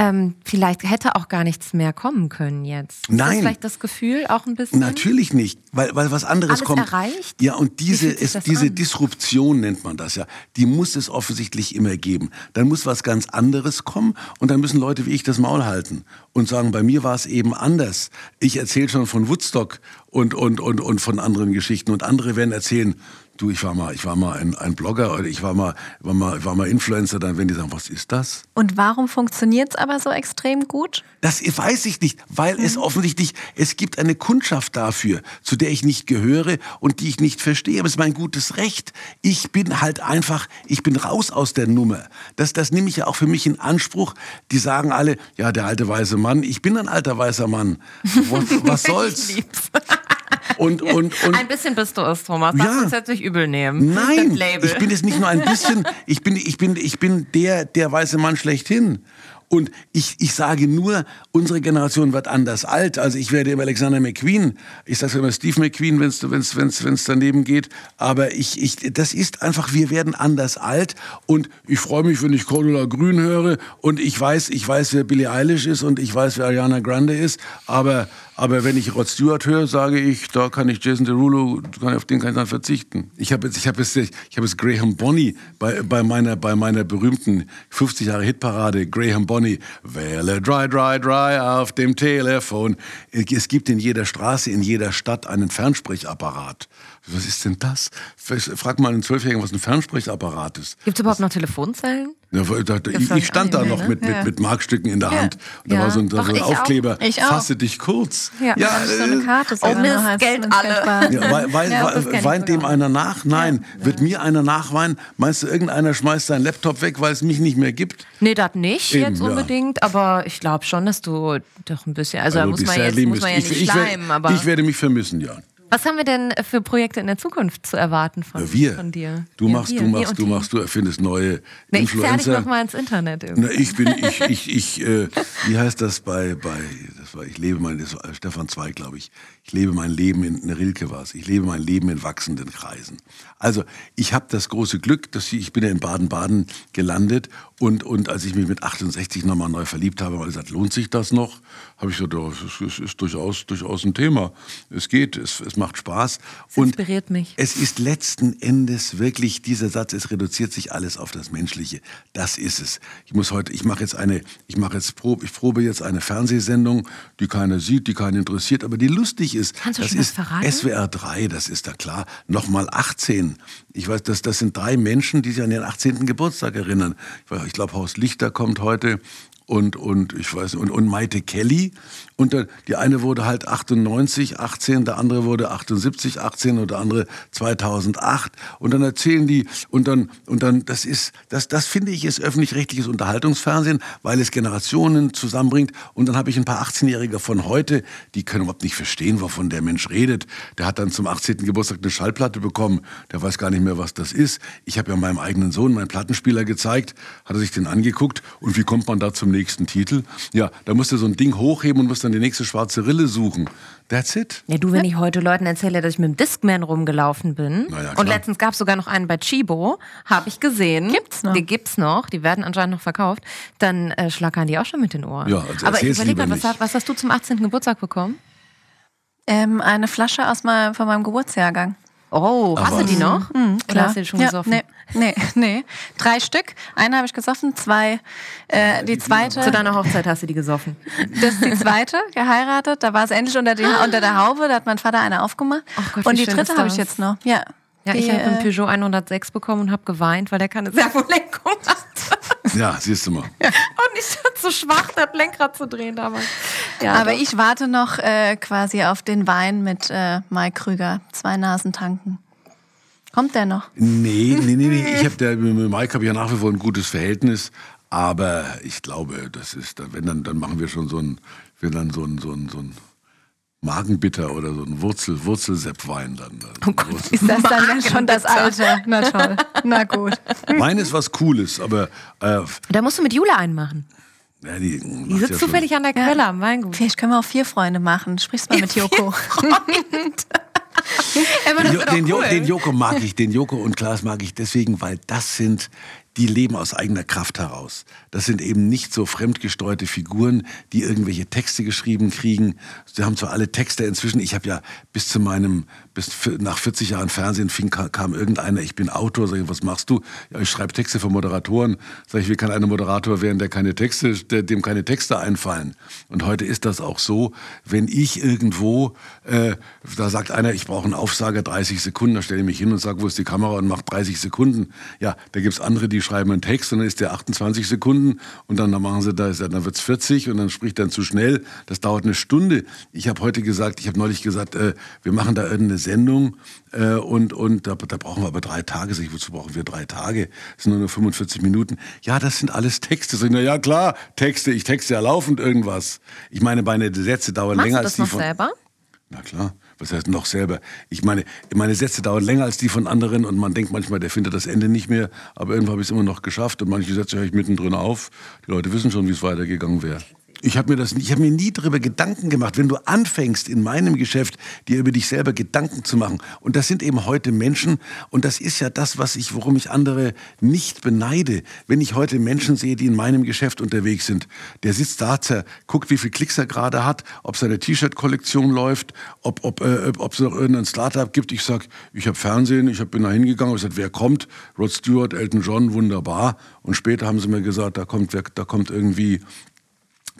ähm, vielleicht hätte auch gar nichts mehr kommen können jetzt. Nein. Ist das vielleicht das Gefühl auch ein bisschen? Natürlich nicht, weil, weil was anderes Alles kommt. erreicht? Ja, und diese, es, diese Disruption nennt man das ja, die muss es offensichtlich immer geben. Dann muss was ganz anderes kommen und dann müssen Leute wie ich das Maul halten und sagen, bei mir war es eben anders. Ich erzähle schon von Woodstock und, und, und, und von anderen Geschichten und andere werden erzählen, du, ich war mal, ich war mal ein, ein Blogger oder ich war mal, war mal, war mal Influencer, dann wenn die sagen, was ist das? Und warum funktioniert es aber so extrem gut? Das weiß ich nicht, weil mhm. es offensichtlich, es gibt eine Kundschaft dafür, zu der ich nicht gehöre und die ich nicht verstehe. Aber es ist mein gutes Recht. Ich bin halt einfach, ich bin raus aus der Nummer. Das, das nehme ich ja auch für mich in Anspruch. Die sagen alle, ja, der alte weiße Mann, ich bin ein alter weißer Mann. [LAUGHS] Was, was soll's? Und, und, und, ein bisschen bist du es, Thomas. Darfst ja. du jetzt nicht übel nehmen. Nein, ich bin es nicht nur ein bisschen. [LAUGHS] Ich bin, ich bin, ich bin der, der weiße Mann schlechthin. Und ich, ich sage nur, unsere Generation wird anders alt. Also ich werde immer Alexander McQueen. Ich sage immer Steve McQueen, wenn es wenn's, wenn's, wenn's daneben geht. Aber ich, ich, das ist einfach, wir werden anders alt. Und ich freue mich, wenn ich Cordula Grün höre. Und ich weiß, ich weiß, wer Billie Eilish ist und ich weiß, wer Ariana Grande ist. Aber aber wenn ich Rod Stewart höre, sage ich, da kann ich Jason Derulo, auf den kann ich dann verzichten. Ich habe jetzt, ich habe jetzt, ich habe jetzt Graham Bonney bei, bei meiner, bei meiner berühmten 50 Jahre Hitparade. Graham Bonney, wähle dry, dry, dry auf dem Telefon. Es gibt in jeder Straße, in jeder Stadt einen Fernsprechapparat. Was ist denn das? Frag mal einen Zwölfjährigen, was ein Fernsprechapparat ist. Gibt es überhaupt noch Telefonzellen? Ja, ich, ich, stand da noch mit, mit, ja. mit Markstücken in der ja. Hand. Und da war so ein, Doch, so ein Aufkleber, auch. fasse dich kurz. Ja, ja äh, so eine Karte. Oh Mist, Geld alle. Ja, weil, weil, weint dem einer nach? Nein. Wird mir einer nachweinen? Meinst du, irgendeiner schmeißt seinen Laptop weg, weil es mich nicht mehr gibt? Nee, das nicht Eben, jetzt unbedingt. Aber ich glaube schon, dass du doch ein bisschen... Also, also da muss man, jetzt, muss man ja nicht ich, schleimen. Ich werde mich vermissen, ja. Was haben wir denn für Projekte in der Zukunft zu erwarten von, wir. von dir? Du machst, wir, du machst, du machst, du erfindest neue nee, Influencer. Ich dich noch mal ins Internet. Na, ich bin, ich, ich, ich, äh, wie heißt das bei, bei, das war, ich lebe mein, das war Stefan Zweig, glaube ich. Ich lebe mein Leben in, in Rilke war es. Ich lebe mein Leben in wachsenden Kreisen. Also, ich habe das große Glück, dass ich, ich bin ja in Baden-Baden gelandet und, und als ich mich mit 68 nochmal neu verliebt habe, ich gesagt, lohnt sich das noch? Habe ich gesagt, ja, es ist, ist, durchaus, durchaus ein Thema. Es geht, es, es macht Spaß. Es inspiriert mich. Es ist letzten Endes wirklich dieser Satz, es reduziert sich alles auf das Menschliche. Das ist es. Ich muss heute, ich mache jetzt eine, ich mache jetzt probe, ich probe jetzt eine Fernsehsendung, die keiner sieht, die keinen interessiert, aber die lustig ist. Kannst du das schon ist verraten? SWR 3, das ist da klar. Nochmal 18. Ich weiß, das, das sind drei Menschen, die sich an ihren 18. Geburtstag erinnern. Ich weiß, ich glaube, Horst Lichter kommt heute und, und ich weiß, und, und Maite Kelly. Und der, die eine wurde halt 98, 18, der andere wurde 78, 18 und der andere 2008. Und dann erzählen die, und dann, und dann, das ist, das, das finde ich ist öffentlich-rechtliches Unterhaltungsfernsehen, weil es Generationen zusammenbringt. Und dann habe ich ein paar 18-Jährige von heute, die können überhaupt nicht verstehen, wovon der Mensch redet. Der hat dann zum 18. Geburtstag eine Schallplatte bekommen. Der weiß gar nicht mehr, was das ist. Ich habe ja meinem eigenen Sohn meinen Plattenspieler gezeigt, hat er sich den angeguckt. Und wie kommt man da zum nächsten Titel? Ja, da musst du so ein Ding hochheben und musst dann die nächste schwarze Rille suchen. That's it. Ja, du, wenn ich heute Leuten erzähle, dass ich mit dem Discman rumgelaufen bin. Ja, und letztens gab es sogar noch einen bei Chibo, habe ich gesehen. Gibt's noch? Die gibt's noch, die werden anscheinend noch verkauft. Dann äh, schlackern die auch schon mit den Ohren. Ja, also Aber ich überlege mal, was, was, hast du zum 18. Geburtstag bekommen? Ähm, eine Flasche aus mein, von meinem Geburtsjahrgang. Oh, hast du die noch? Mhm, Oder hast du die schon ja, gesoffen? Nee, nee, nee. Drei Stück. Eine habe ich gesoffen, zwei, äh, die zweite. Zu deiner Hochzeit hast du die gesoffen. Das ist die zweite, geheiratet. Da war es endlich unter, die, unter der Haube. Da hat mein Vater eine aufgemacht. Oh Gott, und die dritte habe ich jetzt noch. Ja. Ja, die, ich habe einen Peugeot 106 bekommen und habe geweint, weil der keine Servolenkung [LAUGHS] hat. Ja, siehst du mal. [LAUGHS] Und ich bin zu schwach, das Lenkrad zu drehen damals. Ja, Aber doch. ich warte noch äh, quasi auf den Wein mit äh, Mike Krüger. Zwei Nasen tanken. Kommt der noch? Nee, nee, nee, nee. Ich [LAUGHS] hab der, mit Mike habe ich ja nach wie vor ein gutes Verhältnis. Aber ich glaube, das ist, wenn dann, dann machen wir schon so ein, wir dann so ein, so ein, so ein Magenbitter oder so ein Wurzel, Wurzelseppwein dann. Oh Gott, ist das dann schon das Alte? [LAUGHS] Na toll, na gut. Wein ist was Cooles, aber... Äh, da musst du mit Jule einen machen. Ja, die, die sitzt ja zufällig an der Quelle ja. am Weingut. Vielleicht können wir auch vier Freunde machen. Sprichst mal mit Joko. [LAUGHS] jo, den, cool. den Joko mag ich, den Joko und Klaas mag ich deswegen, weil das sind die leben aus eigener Kraft heraus. Das sind eben nicht so fremdgesteuerte Figuren, die irgendwelche Texte geschrieben kriegen. Sie haben zwar alle Texte inzwischen, ich habe ja bis zu meinem bis nach 40 Jahren Fernsehen fing, kam irgendeiner, ich bin Autor, sag ich, was machst du? Ja, ich schreibe Texte für Moderatoren. Sag ich, wie kann ein Moderator werden, der keine Texte, der, dem keine Texte einfallen? Und heute ist das auch so, wenn ich irgendwo, äh, da sagt einer, ich brauche einen Aufsager 30 Sekunden, da stelle ich mich hin und sage, wo ist die Kamera und mache 30 Sekunden. Ja, da gibt's andere, die schreiben einen Text und dann ist der 28 Sekunden und dann, dann machen sie da, dann wird's 40 und dann spricht dann zu schnell. Das dauert eine Stunde. Ich habe heute gesagt, ich habe neulich gesagt, äh, wir machen da irgendeine Sendung äh, und, und da, da brauchen wir aber drei Tage. Sag ich, wozu brauchen wir drei Tage? Das sind nur 45 Minuten. Ja, das sind alles Texte. Sag ich, na ja, klar, Texte. Ich texte ja laufend irgendwas. Ich meine, meine Sätze dauern Machst länger du als das die noch von... selber? Na klar. Was heißt noch selber? Ich meine, meine Sätze dauern länger als die von anderen und man denkt manchmal, der findet das Ende nicht mehr. Aber irgendwann habe ich es immer noch geschafft und manche Sätze höre ich mittendrin auf. Die Leute wissen schon, wie es weitergegangen wäre. Ich habe mir das, mir nie darüber Gedanken gemacht, wenn du anfängst in meinem Geschäft dir über dich selber Gedanken zu machen. Und das sind eben heute Menschen und das ist ja das, was ich, worum ich andere nicht beneide. Wenn ich heute Menschen sehe, die in meinem Geschäft unterwegs sind, der sitzt da, guckt, wie viel Klicks er gerade hat, ob seine T-Shirt-Kollektion läuft, ob ob äh, ob es noch irgendein Startup gibt. Ich sag, ich habe Fernsehen, ich bin da hingegangen, ich gesagt, wer kommt? Rod Stewart, Elton John, wunderbar. Und später haben sie mir gesagt, da kommt, da kommt irgendwie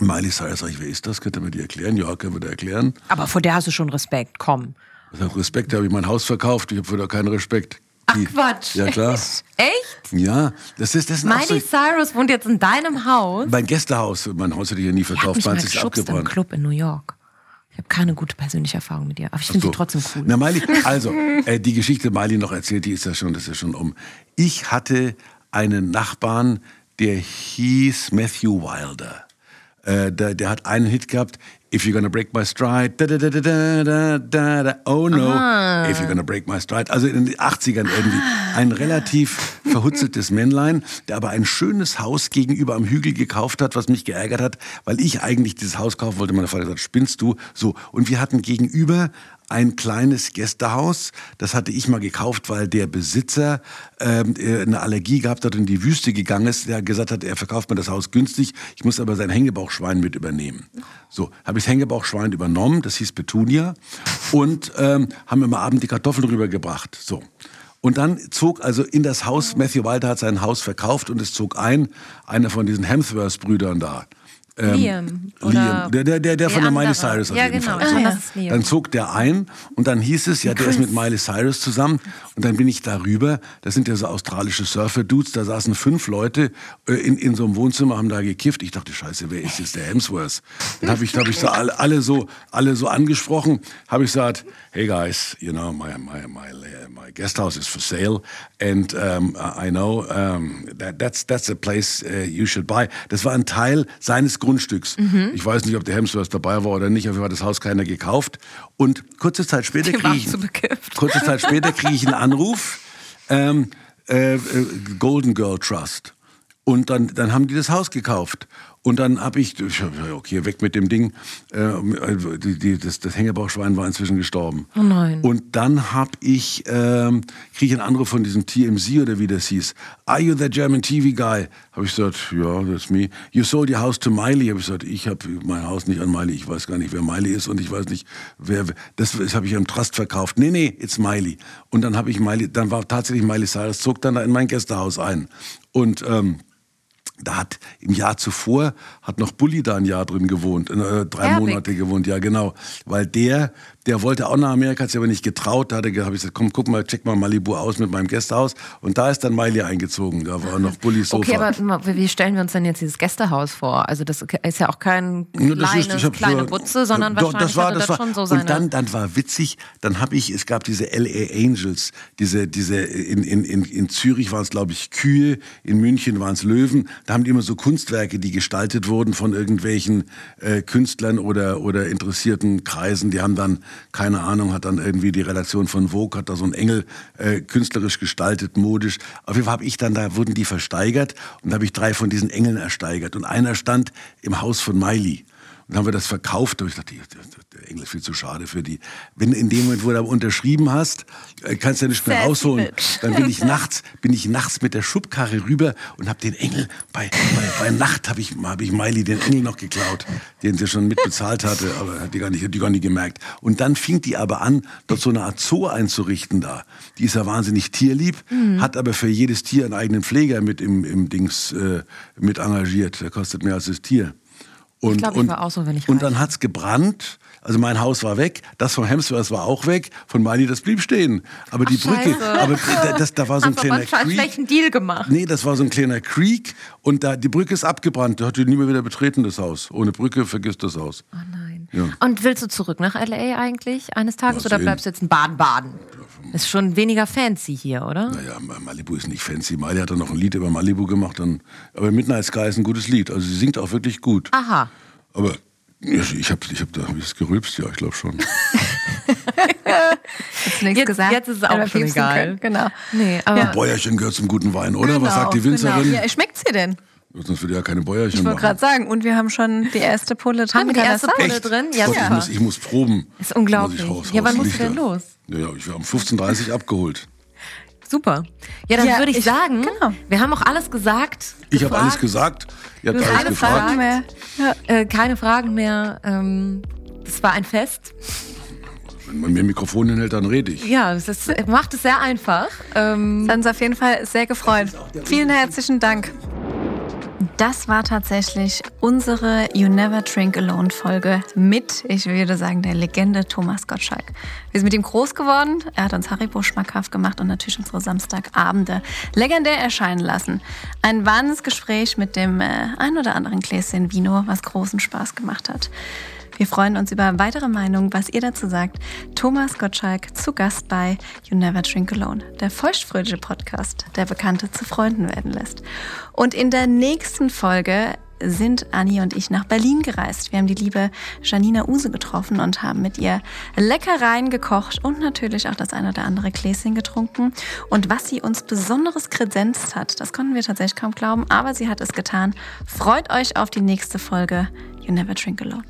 Miley Cyrus, sag ich, wer ist das? Könnt ihr mir die erklären? Ja, können wir dir erklären. Aber vor der hast du schon Respekt, komm. Sag, Respekt, da habe ich mein Haus verkauft, ich habe für da keinen Respekt. Die- Quatsch. Ja, klar. [LAUGHS] Echt? Ja, das ist, das ist auch so, Miley Cyrus wohnt jetzt in deinem Haus? mein Gästehaus, mein Haus hätte ich ja nie verkauft, mal meins ist geschubst im abgebrannt. Club in New York. Ich habe keine gute persönliche Erfahrung mit ihr, aber ich finde So. sie trotzdem cool. Na, Miley, [LAUGHS] also, äh, die Geschichte Miley noch erzählt, die ist ja schon, das ist ja schon um. Ich hatte einen Nachbarn, der hieß Matthew Wilder. Äh, der, der, hat einen Hit gehabt, If You're Gonna Break My Stride, da, da, da, oh no, Aha. If You're Gonna Break My Stride. Also in den 80ern irgendwie. Ein relativ verhutzeltes Männlein, der aber ein schönes Haus gegenüber am Hügel gekauft hat, was mich geärgert hat, weil ich eigentlich dieses Haus kaufen wollte. Mein Vater hat gesagt, spinnst du? So. Und wir hatten gegenüber ein kleines Gästehaus. Das hatte ich mal gekauft, weil der Besitzer ähm, äh, eine Allergie gehabt hat und in die Wüste gegangen ist. Der gesagt hat, er verkauft mir das Haus günstig. Ich muss aber sein Hängebauchschwein mit übernehmen. So, habe ich das Hängebauchschwein übernommen. Das hieß Petunia. Und ähm, haben immer Abend die Kartoffeln rübergebracht. So. Und dann zog also in das Haus, Matthew Walter hat sein Haus verkauft und es zog ein, einer von diesen Hemsworth-Brüdern da. Ähm, Liam, oder Liam. Der, der, der, der von der Miley. Cyrus auf Ja, jeden genau. Fall. Ah, So. Liam. Dann zog der ein und dann hieß es, ja, der ist mit Miley Cyrus zusammen. Und dann bin ich darüber. Das sind ja so australische Surfer-Dudes. Da saßen fünf Leute äh, in, in so einem Wohnzimmer, haben da gekifft. Ich dachte, scheiße, wer ist jetzt der Hemsworth? Dann habe ich, hab ich so alle, alle so alle so angesprochen. Habe ich gesagt, hey guys, you know, my, my, my, my guest house is for sale. And um, I know um, that, that's, that's a place uh, you should buy. Das war ein Teil seines Grundstücks. Ich weiß nicht, ob der Hemsworth dabei war oder nicht, auf jeden Fall hat das Haus keiner gekauft. Und kurze Zeit später kriege ich, zu bekifft. kurze Zeit später kriege ich einen Anruf, ähm, äh, äh, Golden Girl Trust. Und dann, dann haben die das Haus gekauft. Und dann habe ich, okay, weg mit dem Ding. Äh, die, die, das, das Hängebauchschwein war inzwischen gestorben. Oh nein. Und dann habe ich, ähm, kriege ich einen Anruf von diesem TMZ oder wie das hieß. Are you the German TV guy? Habe ich gesagt, ja, that's me. You sold your house to Miley. Habe ich gesagt, ich habe mein Haus nicht an Miley. Ich weiß gar nicht, wer Miley ist und ich weiß nicht, wer. Das, das habe ich am Trust verkauft. Nee, nee, it's Miley. Und dann habe ich Miley, dann war tatsächlich Miley Cyrus, zog dann da in mein Gästehaus ein. Und ähm, da hat im Jahr zuvor hat noch Bulli da ein Jahr drin gewohnt, äh, drei Herbig. Monate gewohnt, ja genau, weil der der wollte auch nach Amerika, hat sich aber nicht getraut. Da habe ich gesagt, komm, guck mal, check mal Malibu aus mit meinem Gästehaus. Und da ist dann Miley eingezogen. Da war noch Bullis Sofa. Okay, aber wie stellen wir uns denn jetzt dieses Gästehaus vor? Also das ist ja auch kein Ja, das kleines, ist- kleine so- Butze, sondern Doch, wahrscheinlich hatte das, schon so seine... Und dann, dann war witzig, dann habe ich, es gab diese LA Angels, diese, diese in, in, in, in Zürich waren es, glaube ich, Kühe, in München waren es Löwen. Da haben die immer so Kunstwerke, die gestaltet wurden von irgendwelchen äh, Künstlern oder, oder interessierten Kreisen. Die haben dann, keine Ahnung, hat dann irgendwie die Redaktion von Vogue, hat da so einen Engel äh, künstlerisch gestaltet, modisch. Auf jeden Fall habe ich dann, da wurden die versteigert und da habe ich drei von diesen Engeln ersteigert. Und einer stand im Haus von Miley. Dann haben wir das verkauft. Und ich dachte, der Engel ist viel zu schade für die. Wenn in dem Moment, wo du unterschrieben hast, äh, kannst du ja nicht mehr rausholen. Dann bin ich [LAUGHS] nachts, bin ich nachts mit der Schubkarre rüber und habe den Engel bei, bei, bei Nacht habe ich, hab ich Miley den Engel noch geklaut, den sie schon mitbezahlt hatte, aber hat die gar nicht, hat die gar nicht gemerkt. Und dann fing die aber an, dort so eine Art Zoo einzurichten da. Die ist ja wahnsinnig tierlieb, Mhm. hat aber für jedes Tier einen eigenen Pfleger mit im, im Dings äh, mit engagiert. Der kostet mehr als das Tier. Und, ich und, war auch so, wenn ich und reich. dann hat's gebrannt. Also mein Haus war weg, das von Hemsworth war auch weg, von Miley das blieb stehen. Aber die Brücke, scheiße. aber da- das, da war so ein Hast aber kleiner einen Creek. schlechten Deal gemacht. Nee, das war so ein kleiner Creek und da die Brücke ist abgebrannt. Da hat die nie mehr wieder betreten das Haus. Ohne Brücke vergisst das Haus. Oh nein. Ja. Und willst du zurück nach LA eigentlich eines Tages oder bleibst du jetzt in Baden-Baden? Ist schon weniger fancy hier, oder? Naja, Malibu ist nicht fancy. Miley hat dann noch ein Lied über Malibu gemacht. Dann, aber Midnight Sky ist ein gutes Lied. Also sie singt auch wirklich gut. Aha. Aber ich, ich habe ich hab da hab ich's gerülpst, ja, ich glaube schon. [LAUGHS] Jetzt nichts Jetzt- gesagt. jetzt ist es auch schon egal. können. Genau. Nee, aber Bäuerchen gehört zum guten Wein, oder? Was Genau, sagt die Winzerin? Genau. Ja, schmeckt sie denn? Sonst würde ja keine Bäuerchen Ich wollte gerade sagen, und wir haben schon die erste Pulle drin. Haben wir die das erste? Pulle drin? Ja, Gott, ich, muss, ich muss proben. Ist unglaublich. Raus- Ja, wann musst du denn los? Ja, ja, ich war um 15.30 Uhr abgeholt. Super. Ja, dann Ja, würde ich, ich- sagen, genau. wir haben auch alles gesagt. Ich habe alles gesagt. Ihr habt alles alle gefragt. Fragen mehr. Ja. Äh, keine Fragen mehr. Ähm, das war ein Fest. Wenn man mir ein Mikrofon hinhält, dann rede ich. Ja, das ist, macht es sehr einfach. Ähm, Das hat uns auf jeden Fall sehr gefreut. Vielen herzlichen Dank. Das war tatsächlich unsere You Never Drink Alone Folge mit, ich würde sagen, der Legende Thomas Gottschalk. Wir sind mit ihm groß geworden. Er hat uns Haribo schmackhaft gemacht und natürlich unsere Samstagabende legendär erscheinen lassen. Ein wahnsinniges Gespräch mit dem äh, ein oder anderen Gläschen Vino, was großen Spaß gemacht hat. Wir freuen uns über weitere Meinungen, was ihr dazu sagt. Thomas Gottschalk zu Gast bei You Never Drink Alone, der feuchtfröhliche Podcast, der Bekannte zu Freunden werden lässt. Und in der nächsten Folge sind Anni und ich nach Berlin gereist. Wir haben die liebe Janina Use getroffen und haben mit ihr Leckereien gekocht und natürlich auch das eine oder andere Gläschen getrunken. Und was sie uns Besonderes kredenzt hat, das konnten wir tatsächlich kaum glauben, aber sie hat es getan. Freut euch auf die nächste Folge You Never Drink Alone.